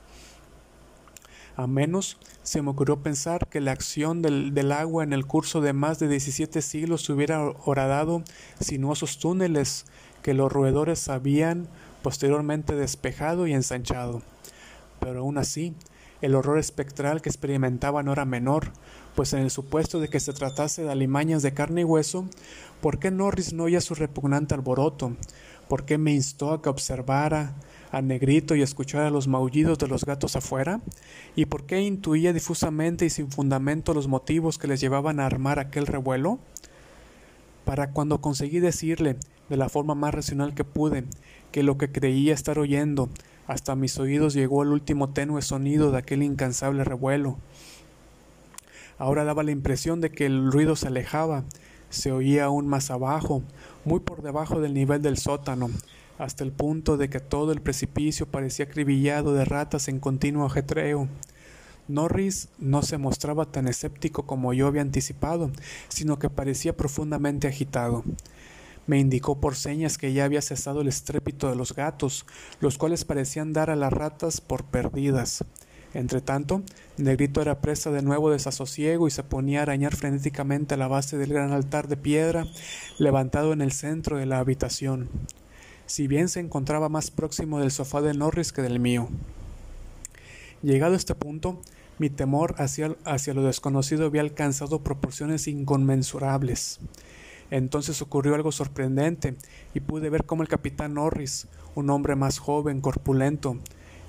A menos se me ocurrió pensar que la acción del, agua en el curso de más de 17 siglos hubiera horadado sinuosos túneles que los roedores habían posteriormente despejado y ensanchado. Pero aún así, el horror espectral que experimentaba no era menor, pues en el supuesto de que se tratase de alimañas de carne y hueso, ¿por qué Norris no oía su repugnante alboroto? ¿Por qué me instó a que observara, a Negrito y escuchara los maullidos de los gatos afuera? ¿Y por qué intuía difusamente y sin fundamento los motivos que les llevaban a armar aquel revuelo? Para cuando conseguí decirle, de la forma más racional que pude, que lo que creía estar oyendo, hasta mis oídos llegó el último tenue sonido de aquel incansable revuelo. Ahora daba la impresión de que el ruido se alejaba, se oía aún más abajo, muy por debajo del nivel del sótano, hasta el punto de que todo el precipicio parecía acribillado de ratas en continuo ajetreo. Norris no se mostraba tan escéptico como yo había anticipado, sino que parecía profundamente agitado. Me indicó por señas que ya había cesado el estrépito de los gatos, los cuales parecían dar a las ratas por perdidas. Entretanto, Negrito era presa de nuevo desasosiego y se ponía a arañar frenéticamente la base del gran altar de piedra levantado en el centro de la habitación si bien se encontraba más próximo del sofá de Norris que del mío. Llegado a este punto, mi temor hacia, hacia lo desconocido había alcanzado proporciones inconmensurables. Entonces ocurrió algo sorprendente y pude ver cómo el capitán Norris, un hombre más joven, corpulento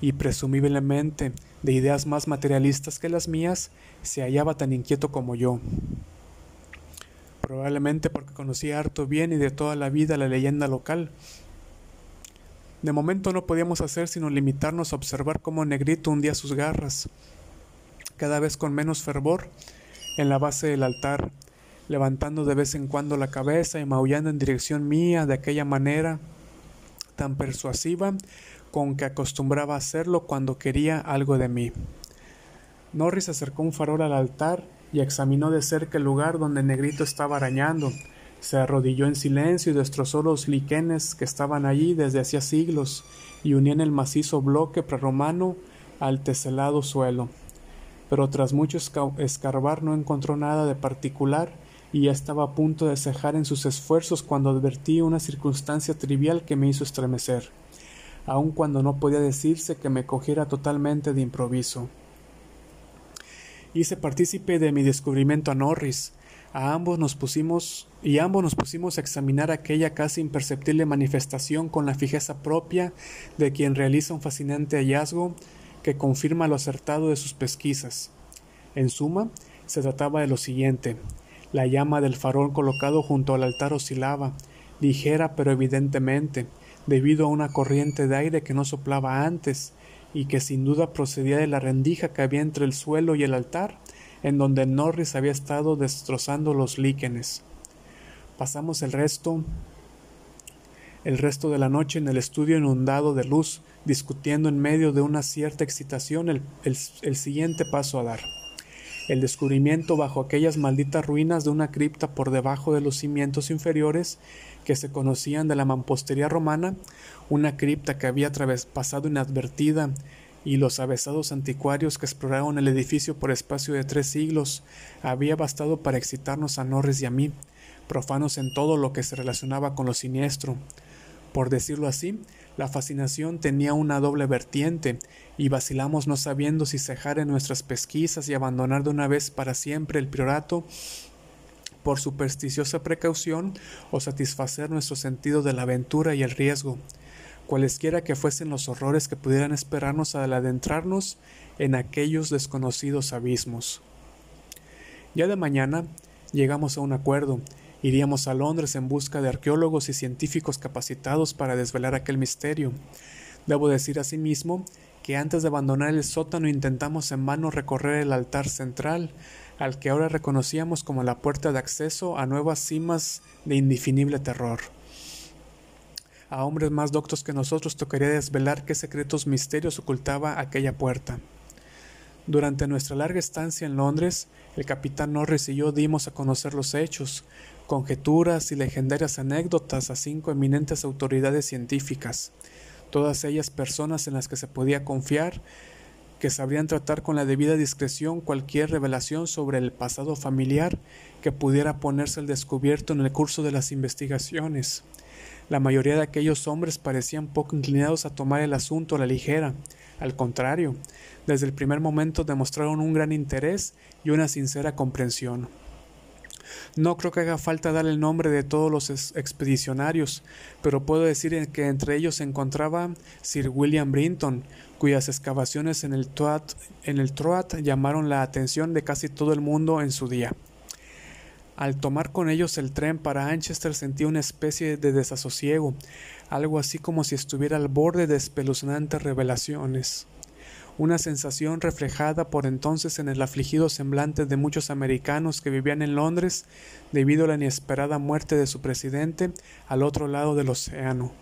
y presumiblemente de ideas más materialistas que las mías, se hallaba tan inquieto como yo. Probablemente porque conocía harto bien y de toda la vida la leyenda local, de momento no podíamos hacer sino limitarnos a observar cómo Negrito hundía sus garras, cada vez con menos fervor, en la base del altar, levantando de vez en cuando la cabeza y maullando en dirección mía de aquella manera tan persuasiva con que acostumbraba hacerlo cuando quería algo de mí. Norris acercó un farol al altar y examinó de cerca el lugar donde Negrito estaba arañando, se arrodilló en silencio y destrozó los liquenes que estaban allí desde hacía siglos y unían el macizo bloque prerromano al teselado suelo. Pero tras mucho escarbar no encontró nada de particular y ya estaba a punto de cejar en sus esfuerzos cuando advertí una circunstancia trivial que me hizo estremecer, aun cuando no podía decirse que me cogiera totalmente de improviso. Hice partícipe de mi descubrimiento a Norris, A ambos nos pusimos y ambos nos pusimos a examinar aquella casi imperceptible manifestación con la fijeza propia de quien realiza un fascinante hallazgo que confirma lo acertado de sus pesquisas. En suma, se trataba de lo siguiente. La llama del farol colocado junto al altar oscilaba, ligera pero evidentemente, debido a una corriente de aire que no soplaba antes, y que sin duda procedía de la rendija que había entre el suelo y el altar, en donde Norris había estado destrozando los líquenes. Pasamos el resto el resto de la noche en el estudio inundado de luz, discutiendo en medio de una cierta excitación el, el siguiente paso a dar. El descubrimiento bajo aquellas malditas ruinas de una cripta por debajo de los cimientos inferiores que se conocían de la mampostería romana, una cripta que había pasado inadvertida y los avesados anticuarios que exploraron el edificio por espacio de tres siglos había bastado para excitarnos a Norris y a mí, profanos en todo lo que se relacionaba con lo siniestro. Por decirlo así, la fascinación tenía una doble vertiente, y vacilamos no sabiendo si cejar en nuestras pesquisas y abandonar de una vez para siempre el priorato por supersticiosa precaución o satisfacer nuestro sentido de la aventura y el riesgo, cualesquiera que fuesen los horrores que pudieran esperarnos al adentrarnos en aquellos desconocidos abismos. Ya de mañana llegamos a un acuerdo, iríamos a Londres en busca de arqueólogos y científicos capacitados para desvelar aquel misterio. Debo decir asimismo que antes de abandonar el sótano intentamos en vano recorrer el altar central, al que ahora reconocíamos como la puerta de acceso a nuevas cimas de indefinible terror. A hombres más doctos que nosotros tocaría desvelar qué secretos misterios ocultaba aquella puerta. Durante nuestra larga estancia en Londres, el capitán Norris y yo dimos a conocer los hechos, conjeturas y legendarias anécdotas a cinco eminentes autoridades científicas, todas ellas personas en las que se podía confiar que sabrían tratar con la debida discreción cualquier revelación sobre el pasado familiar que pudiera ponerse al descubierto en el curso de las investigaciones. La mayoría de aquellos hombres parecían poco inclinados a tomar el asunto a la ligera. Al contrario, desde el primer momento demostraron un gran interés y una sincera comprensión. No creo que haga falta dar el nombre de todos los expedicionarios, pero puedo decir que entre ellos se encontraba Sir William Brinton, cuyas excavaciones en el, Troat, llamaron la atención de casi todo el mundo en su día. Al tomar con ellos el tren para Anchester sentí una especie de desasosiego, algo así como si estuviera al borde de espeluznantes revelaciones una sensación reflejada por entonces en el afligido semblante de muchos americanos que vivían en Londres debido a la inesperada muerte de su presidente al otro lado del océano.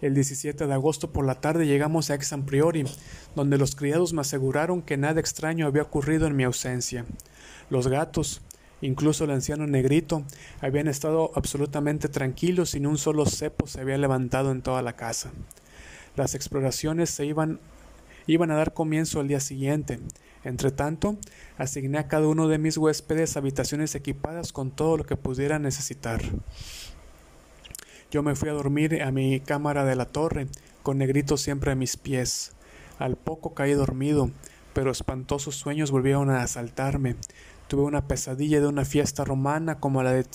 El 17 de agosto por la tarde llegamos a Exan Priori, donde los criados me aseguraron que nada extraño había ocurrido en mi ausencia. Los gatos, incluso el anciano negrito, habían estado absolutamente tranquilos y ni un solo cepo se había levantado en toda la casa. Las exploraciones se iban iban a dar comienzo al día siguiente. Entretanto, asigné a cada uno de mis huéspedes habitaciones equipadas con todo lo que pudiera necesitar. Yo me fui a dormir a mi cámara de la torre, con negrito siempre a mis pies. Al poco caí dormido, pero espantosos sueños volvieron a asaltarme. Tuve una pesadilla de una fiesta romana como la de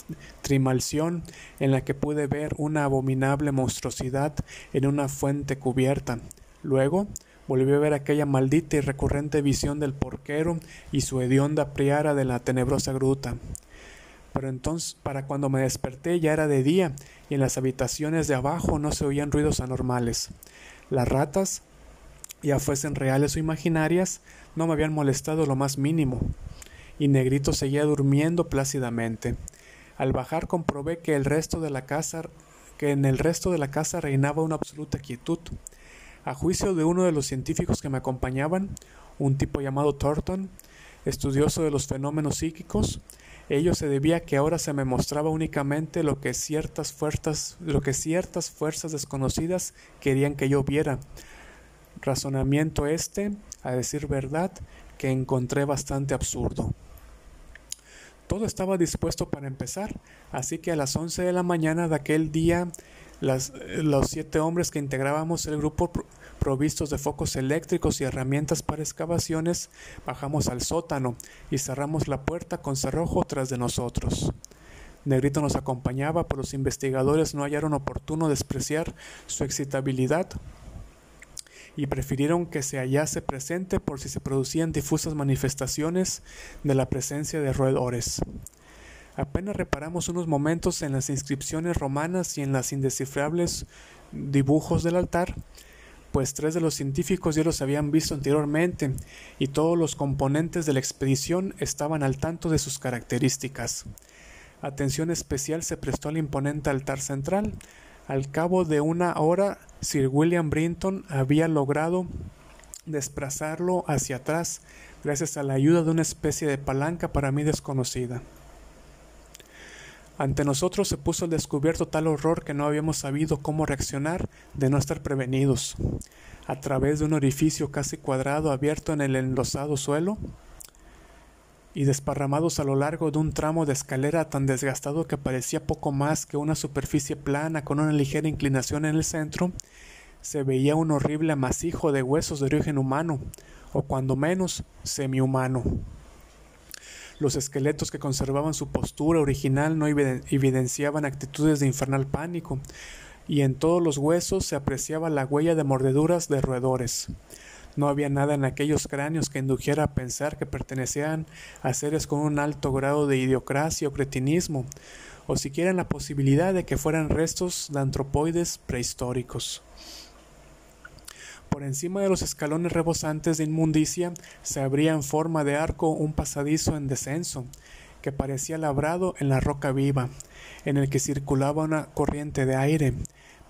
Trimalción, en la que pude ver una abominable monstruosidad en una fuente cubierta. Luego, Volvió a ver aquella maldita y recurrente visión del porquero y su hedionda priara de la tenebrosa gruta. Pero entonces, para cuando me desperté ya era de día y en las habitaciones de abajo no se oían ruidos anormales. Las ratas, ya fuesen reales o imaginarias, no me habían molestado lo más mínimo. Y Negrito seguía durmiendo plácidamente. Al bajar comprobé que el resto de la casa que en el resto de la casa reinaba una absoluta quietud. A juicio de uno de los científicos que me acompañaban, un tipo llamado Thornton, estudioso de los fenómenos psíquicos, ello se debía a que ahora se me mostraba únicamente lo que ciertas fuerzas, lo que ciertas fuerzas desconocidas querían que yo viera. Razonamiento este, a decir verdad, que encontré bastante absurdo. Todo estaba dispuesto para empezar, así que a las once de la mañana de aquel día los siete hombres que integrábamos el grupo provistos de focos eléctricos y herramientas para excavaciones, bajamos al sótano y cerramos la puerta con cerrojo tras de nosotros. Negrito nos acompañaba, pero los investigadores no hallaron oportuno despreciar su excitabilidad y prefirieron que se hallase presente por si se producían difusas manifestaciones de la presencia de roedores. Apenas reparamos unos momentos en las inscripciones romanas y en las indescifrables dibujos del altar, pues tres de los científicos ya los habían visto anteriormente y todos los componentes de la expedición estaban al tanto de sus características. Atención especial se prestó al imponente altar central. Al cabo de una hora, Sir William Brinton había logrado desplazarlo hacia atrás gracias a la ayuda de una especie de palanca para mí desconocida. Ante nosotros se puso al descubierto tal horror que no habíamos sabido cómo reaccionar de no estar prevenidos. A través de un orificio casi cuadrado abierto en el enlosado suelo y desparramados a lo largo de un tramo de escalera tan desgastado que parecía poco más que una superficie plana con una ligera inclinación en el centro, se veía un horrible amasijo de huesos de origen humano, o cuando menos semihumano. Los esqueletos que conservaban su postura original no evidenciaban actitudes de infernal pánico, y en todos los huesos se apreciaba la huella de mordeduras de roedores. No había nada en aquellos cráneos que indujera a pensar que pertenecían a seres con un alto grado de idiocracia o cretinismo, o siquiera en la posibilidad de que fueran restos de antropoides prehistóricos. Por encima de los escalones rebosantes de inmundicia se abría en forma de arco un pasadizo en descenso, que parecía labrado en la roca viva, en el que circulaba una corriente de aire,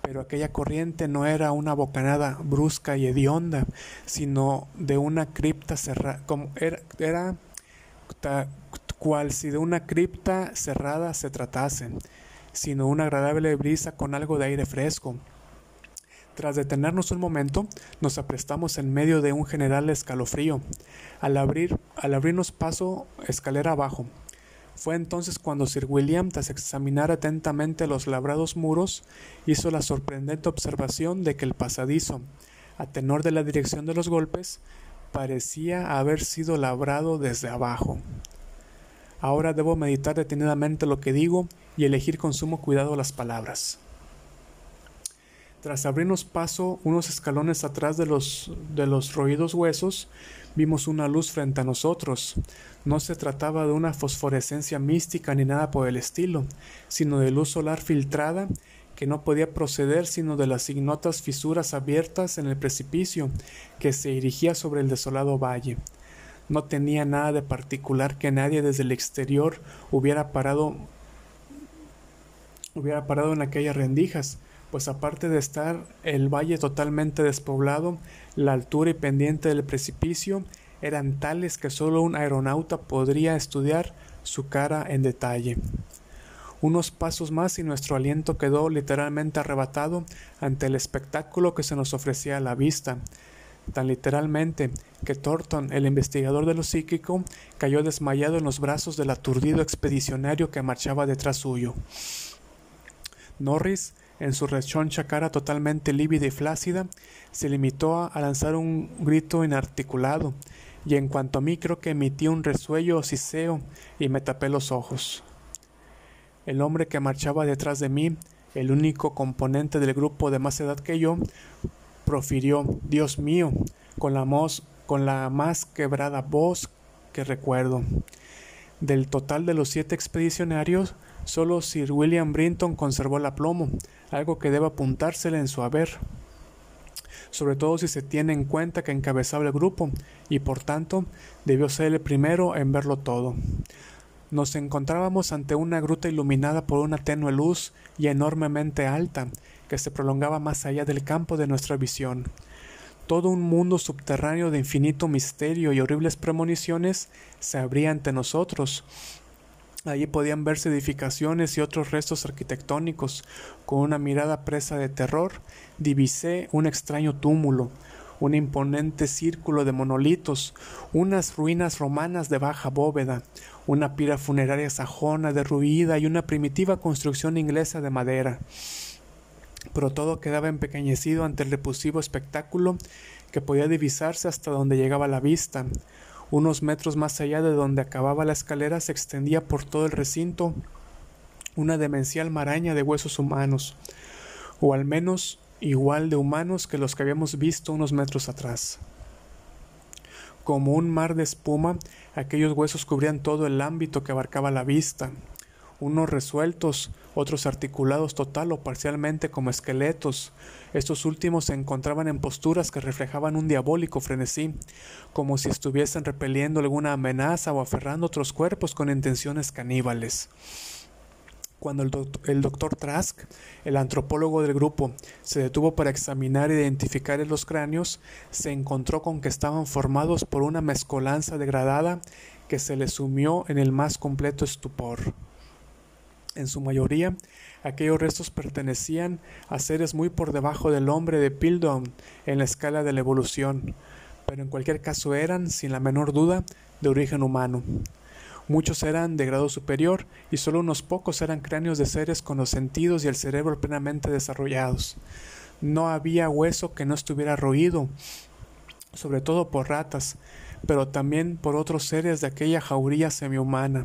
pero aquella corriente no era una bocanada brusca y hedionda, sino de una cripta cerrada, como era, era cual si de una cripta cerrada se tratase, sino una agradable brisa con algo de aire fresco. Tras detenernos un momento, nos aprestamos en medio de un general escalofrío, al, abrir, al abrirnos paso escalera abajo. Fue entonces cuando Sir William, tras examinar atentamente los labrados muros, hizo la sorprendente observación de que el pasadizo, a tenor de la dirección de los golpes, parecía haber sido labrado desde abajo. Ahora debo meditar detenidamente lo que digo y elegir con sumo cuidado las palabras. Tras abrirnos paso unos escalones atrás de los, de los roídos huesos, vimos una luz frente a nosotros. No se trataba de una fosforescencia mística ni nada por el estilo, sino de luz solar filtrada que no podía proceder sino de las ignotas fisuras abiertas en el precipicio que se erigía sobre el desolado valle. No tenía nada de particular que nadie desde el exterior hubiera parado hubiera parado en aquellas rendijas, pues aparte de estar el valle totalmente despoblado, la altura y pendiente del precipicio eran tales que solo un aeronauta podría estudiar su cara en detalle. Unos pasos más y nuestro aliento quedó literalmente arrebatado ante el espectáculo que se nos ofrecía a la vista, tan literalmente que Thornton, el investigador de lo psíquico, cayó desmayado en los brazos del aturdido expedicionario que marchaba detrás suyo. Norris en su rechoncha cara totalmente lívida y flácida, se limitó a lanzar un grito inarticulado, y en cuanto a mí creo que emití un resuello o siseo y me tapé los ojos. El hombre que marchaba detrás de mí, el único componente del grupo de más edad que yo, profirió, Dios mío, con la, con la más quebrada voz que recuerdo. Del total de los siete expedicionarios, Solo Sir William Brinton conservó el aplomo, algo que debe apuntársele en su haber, sobre todo si se tiene en cuenta que encabezaba el grupo y por tanto debió ser el primero en verlo todo. Nos encontrábamos ante una gruta iluminada por una tenue luz y enormemente alta, que se prolongaba más allá del campo de nuestra visión. Todo un mundo subterráneo de infinito misterio y horribles premoniciones se abría ante nosotros, Allí podían verse edificaciones y otros restos arquitectónicos. Con una mirada presa de terror, divisé un extraño túmulo, un imponente círculo de monolitos, unas ruinas romanas de baja bóveda, una pira funeraria sajona derruida y una primitiva construcción inglesa de madera. pero todo quedaba empequeñecido ante el repulsivo espectáculo que podía divisarse hasta donde llegaba la vista. Unos metros más allá de donde acababa la escalera se extendía por todo el recinto una demencial maraña de huesos humanos, o al menos igual de humanos que los que habíamos visto unos metros atrás. Como un mar de espuma, aquellos huesos cubrían todo el ámbito que abarcaba la vista, unos resueltos, otros articulados total o parcialmente como esqueletos. Estos últimos se encontraban en posturas que reflejaban un diabólico frenesí, como si estuviesen repeliendo alguna amenaza o aferrando otros cuerpos con intenciones caníbales. Cuando el, doctor Trask, el antropólogo del grupo, se detuvo para examinar e identificar los cráneos, se encontró con que estaban formados por una mezcolanza degradada que se le sumió en el más completo estupor. En su mayoría, aquellos restos pertenecían a seres muy por debajo del hombre de Piltdown en la escala de la evolución, pero en cualquier caso eran, sin la menor duda, de origen humano. Muchos eran de grado superior y solo unos pocos eran cráneos de seres con los sentidos y el cerebro plenamente desarrollados. No había hueso que no estuviera roído, sobre todo por ratas, pero también por otros seres de aquella jauría semihumana.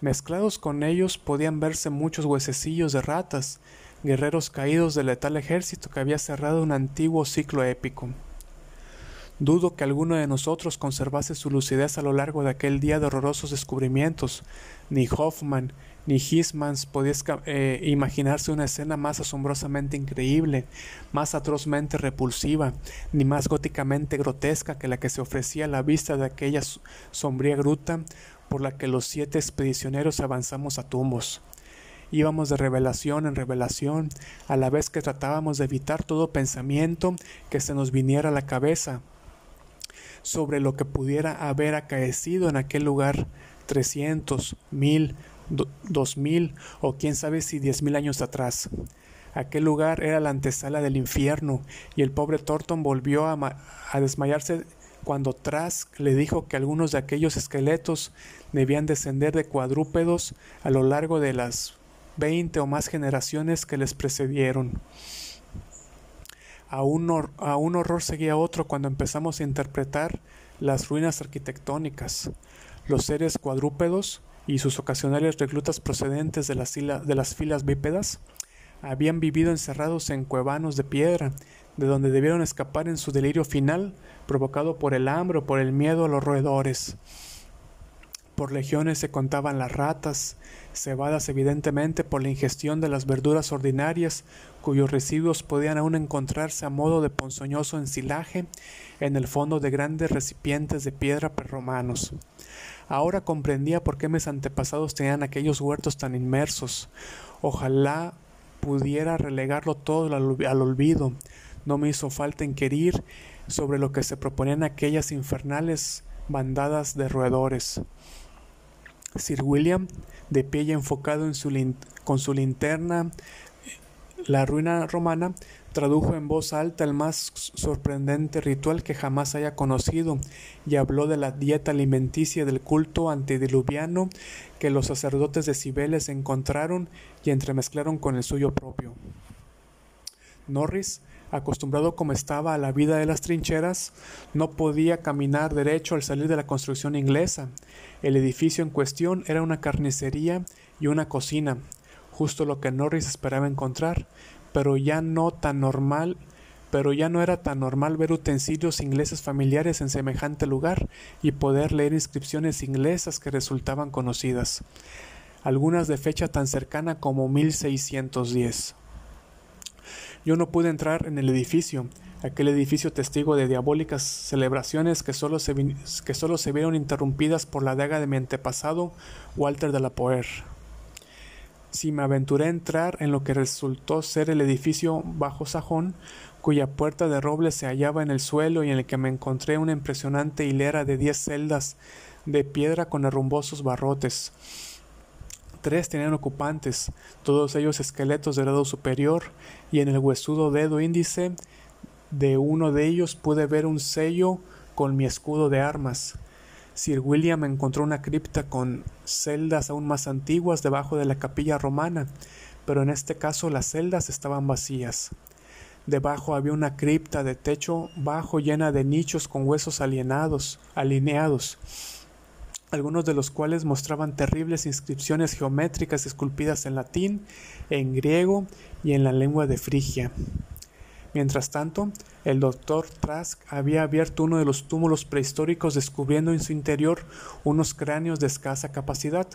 Mezclados con ellos podían verse muchos huesecillos de ratas, guerreros caídos del letal ejército que había cerrado un antiguo ciclo épico. Dudo que alguno de nosotros conservase su lucidez a lo largo de aquel día de horrorosos descubrimientos. Ni Hoffman ni Hismans podía eh, imaginarse una escena más asombrosamente increíble, más atrozmente repulsiva, ni más góticamente grotesca que la que se ofrecía a la vista de aquella sombría gruta por la que los siete expedicioneros avanzamos a tumbos. Íbamos de revelación en revelación, a la vez que tratábamos de evitar todo pensamiento que se nos viniera a la cabeza sobre lo que pudiera haber acaecido en aquel lugar trescientos, mil, dos mil o quién sabe si diez mil años atrás. Aquel lugar era la antesala del infierno y el pobre Thornton volvió a, a desmayarse cuando Trask le dijo que algunos de aquellos esqueletos debían descender de cuadrúpedos a lo largo de las veinte o más generaciones que les precedieron. A un, a un horror seguía otro cuando empezamos a interpretar las ruinas arquitectónicas, los seres cuadrúpedos y sus ocasionales reclutas procedentes de las, de las filas bípedas habían vivido encerrados en cuevanos de piedra de donde debieron escapar en su delirio final, provocado por el hambre o por el miedo a los roedores. Por legiones se contaban las ratas, cebadas evidentemente por la ingestión de las verduras ordinarias, cuyos residuos podían aún encontrarse a modo de ponzoñoso ensilaje en el fondo de grandes recipientes de piedra perromanos. Ahora comprendía por qué mis antepasados tenían aquellos huertos tan inmersos. Ojalá pudiera relegarlo todo al, olvido, no me hizo falta inquirir sobre lo que se proponían aquellas infernales bandadas de roedores. Sir William, de pie y enfocado en su con su linterna, la ruina romana, tradujo en voz alta el más sorprendente ritual que jamás haya conocido y habló de la dieta alimenticia del culto antediluviano que los sacerdotes de Cibeles encontraron y entremezclaron con el suyo propio. Norris acostumbrado como estaba a la vida de las trincheras, no podía caminar derecho al salir de la construcción inglesa. El edificio en cuestión era una carnicería y una cocina, justo lo que Norris esperaba encontrar, pero ya no tan normal, pero ya no era tan normal ver utensilios ingleses familiares en semejante lugar y poder leer inscripciones inglesas que resultaban conocidas, algunas de fecha tan cercana como 1610. Yo no pude entrar en el edificio, aquel edificio testigo de diabólicas celebraciones que solo se, que solo se vieron interrumpidas por la daga de mi antepasado, Walter de la Poer. Si me aventuré a entrar en lo que resultó ser el edificio bajo sajón, cuya puerta de roble se hallaba en el suelo y en el que me encontré una impresionante hilera de diez celdas de piedra con herrumbosos barrotes, Tres tenían ocupantes, todos ellos esqueletos de grado superior, y en el huesudo dedo índice de uno de ellos pude ver un sello con mi escudo de armas. Sir William encontró una cripta con celdas aún más antiguas debajo de la capilla romana, pero en este caso las celdas estaban vacías. Debajo había una cripta de techo bajo llena de nichos con huesos alienados, alineados, algunos de los cuales mostraban terribles inscripciones geométricas esculpidas en latín, en griego y en la lengua de Frigia. Mientras tanto, el doctor Trask había abierto uno de los túmulos prehistóricos descubriendo en su interior unos cráneos de escasa capacidad,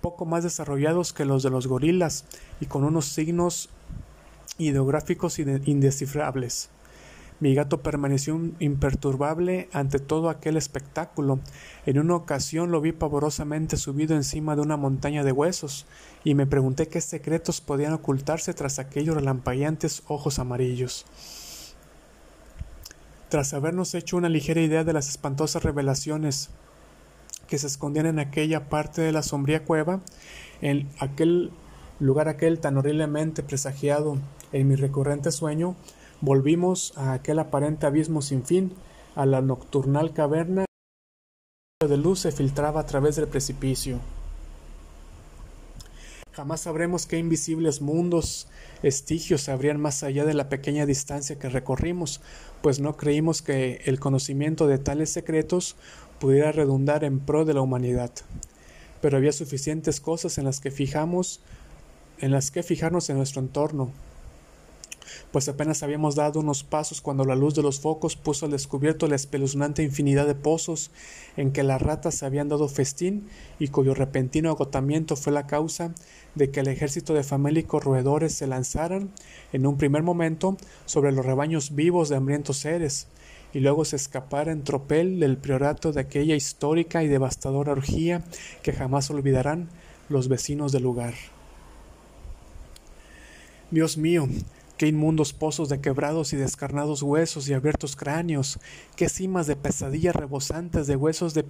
poco más desarrollados que los de los gorilas y con unos signos ideográficos indescifrables. Mi gato permaneció imperturbable ante todo aquel espectáculo. En una ocasión lo vi pavorosamente subido encima de una montaña de huesos, y me pregunté qué secretos podían ocultarse tras aquellos relampagueantes ojos amarillos. Tras habernos hecho una ligera idea de las espantosas revelaciones que se escondían en aquella parte de la sombría cueva, en aquel lugar aquel tan horriblemente presagiado en mi recurrente sueño, Volvimos a aquel aparente abismo sin fin, a la nocturnal caverna de luz se filtraba a través del precipicio. Jamás sabremos qué invisibles mundos, estigios se abrían más allá de la pequeña distancia que recorrimos, pues no creímos que el conocimiento de tales secretos pudiera redundar en pro de la humanidad. Pero había suficientes cosas en las que fijamos, en las que fijarnos en nuestro entorno, pues apenas habíamos dado unos pasos cuando la luz de los focos puso al descubierto la espeluznante infinidad de pozos en que las ratas se habían dado festín y cuyo repentino agotamiento fue la causa de que el ejército de famélicos roedores se lanzaran en un primer momento sobre los rebaños vivos de hambrientos seres y luego se escapara en tropel del priorato de aquella histórica y devastadora orgía que jamás olvidarán los vecinos del lugar. Dios mío, Qué inmundos pozos de quebrados y descarnados huesos y abiertos cráneos, qué cimas de pesadillas rebosantes de huesos de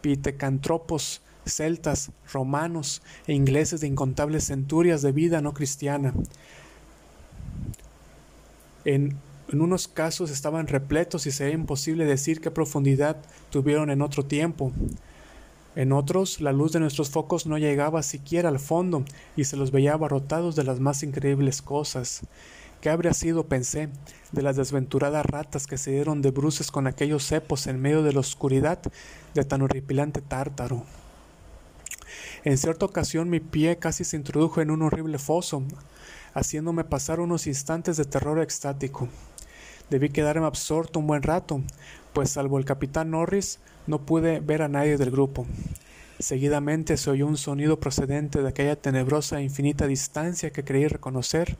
pitecantropos, celtas, romanos e ingleses de incontables centurias de vida no cristiana. En, en unos casos estaban repletos y sería imposible decir qué profundidad tuvieron en otro tiempo. En otros, la luz de nuestros focos no llegaba siquiera al fondo y se los veía abarrotados de las más increíbles cosas. ¿Qué habría sido, pensé, de las desventuradas ratas que se dieron de bruces con aquellos cepos en medio de la oscuridad de tan horripilante tártaro? En cierta ocasión mi pie casi se introdujo en un horrible foso, haciéndome pasar unos instantes de terror extático. Debí quedarme absorto un buen rato, pues salvo el capitán Norris, no pude ver a nadie del grupo. Seguidamente se oyó un sonido procedente de aquella tenebrosa e infinita distancia que creí reconocer,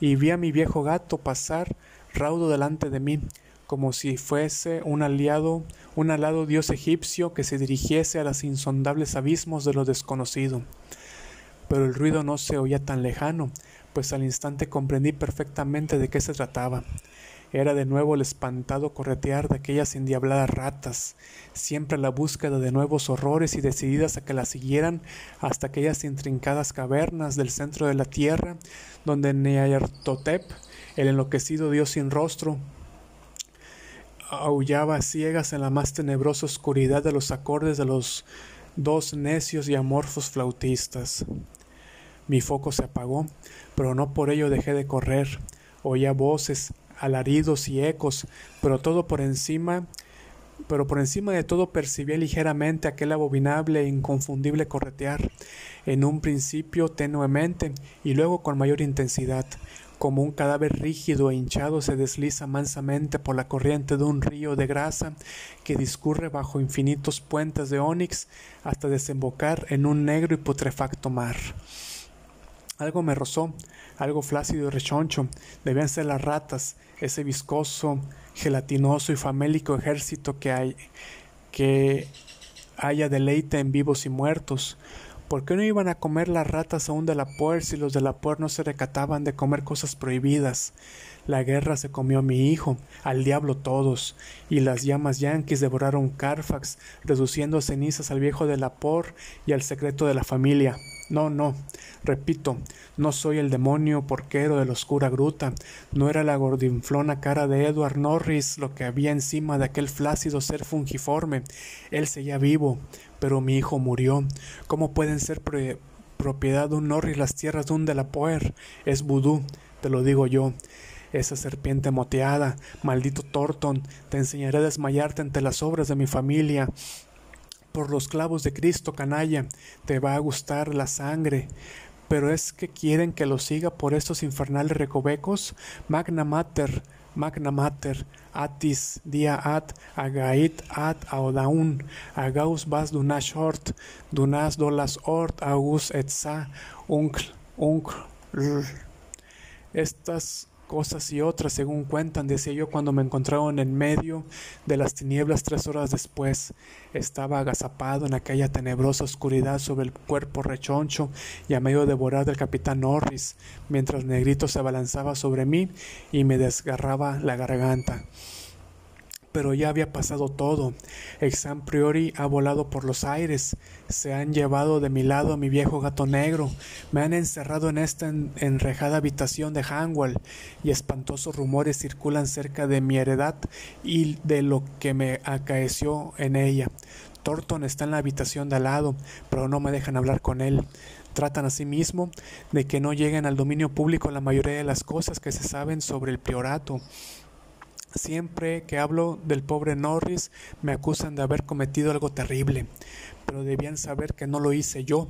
y vi a mi viejo gato pasar raudo delante de mí, como si fuese un aliado, un alado dios egipcio que se dirigiese a los insondables abismos de lo desconocido. Pero el ruido no se oía tan lejano, pues al instante comprendí perfectamente de qué se trataba. Era de nuevo el espantado corretear de aquellas endiabladas ratas, siempre a la búsqueda de nuevos horrores y decididas a que las siguieran hasta aquellas intrincadas cavernas del centro de la tierra, donde Neayartotep, el enloquecido dios sin rostro, aullaba a ciegas en la más tenebrosa oscuridad de los acordes de los dos necios y amorfos flautistas. Mi foco se apagó, pero no por ello dejé de correr. Oía voces, alaridos y ecos, pero todo por encima, pero por encima de todo percibía ligeramente aquel abominable e inconfundible corretear, en un principio tenuemente y luego con mayor intensidad, como un cadáver rígido e hinchado se desliza mansamente por la corriente de un río de grasa que discurre bajo infinitos puentes de ónix hasta desembocar en un negro y putrefacto mar. Algo me rozó, algo flácido y rechoncho, debían ser las ratas, ese viscoso, gelatinoso y famélico ejército que hay, que haya deleite en vivos y muertos. ¿Por qué no iban a comer las ratas aún de la puer si los de la puer no se recataban de comer cosas prohibidas? La guerra se comió a mi hijo, al diablo todos, y las llamas yanquis devoraron Carfax, reduciendo a cenizas al viejo de la por y al secreto de la familia. No, no, repito, no soy el demonio porquero de la oscura gruta, no era la gordinflona cara de Edward Norris lo que había encima de aquel flácido ser fungiforme. Él seguía vivo, pero mi hijo murió. ¿Cómo pueden ser propiedad de un Norris las tierras de un de la Poer. Es vudú, te lo digo yo. Esa serpiente moteada, maldito Torton, te enseñaré a desmayarte ante las obras de mi familia. Por los clavos de Cristo, canalla, te va a gustar la sangre. Pero es que quieren que lo siga por estos infernales recovecos. Magna Mater, Magna Mater, Atis, Dia At, Agait At, Audaun, Agaus Vas Dunas Hort, Dunas Dolas Ort, Agus Etza, Uncl, Uncl. Estas cosas y otras, según cuentan, decía yo cuando me encontraron en medio de las tinieblas tres horas después. Estaba agazapado en aquella tenebrosa oscuridad sobre el cuerpo rechoncho y a medio devorar del capitán Norris, mientras Negrito se abalanzaba sobre mí y me desgarraba la garganta pero ya había pasado todo. Exam Priori ha volado por los aires, se han llevado de mi lado a mi viejo gato negro, me han encerrado en esta enrejada habitación de Hanwell y espantosos rumores circulan cerca de mi heredad y de lo que me acaeció en ella. Thornton está en la habitación de al lado, pero no me dejan hablar con él. Tratan asimismo de que no lleguen al dominio público la mayoría de las cosas que se saben sobre el priorato. Siempre que hablo del pobre Norris me acusan de haber cometido algo terrible, pero debían saber que no lo hice yo,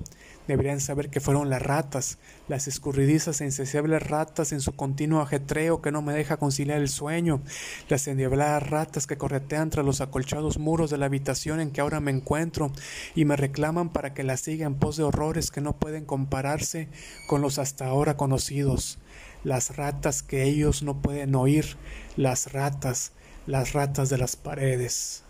deberían saber que fueron las ratas, las escurridizas e insaciables ratas en su continuo ajetreo que no me deja conciliar el sueño, las endiabladas ratas que corretean tras los acolchados muros de la habitación en que ahora me encuentro y me reclaman para que las siga en pos de horrores que no pueden compararse con los hasta ahora conocidos las ratas que ellos no pueden oír, las ratas, las ratas de las paredes.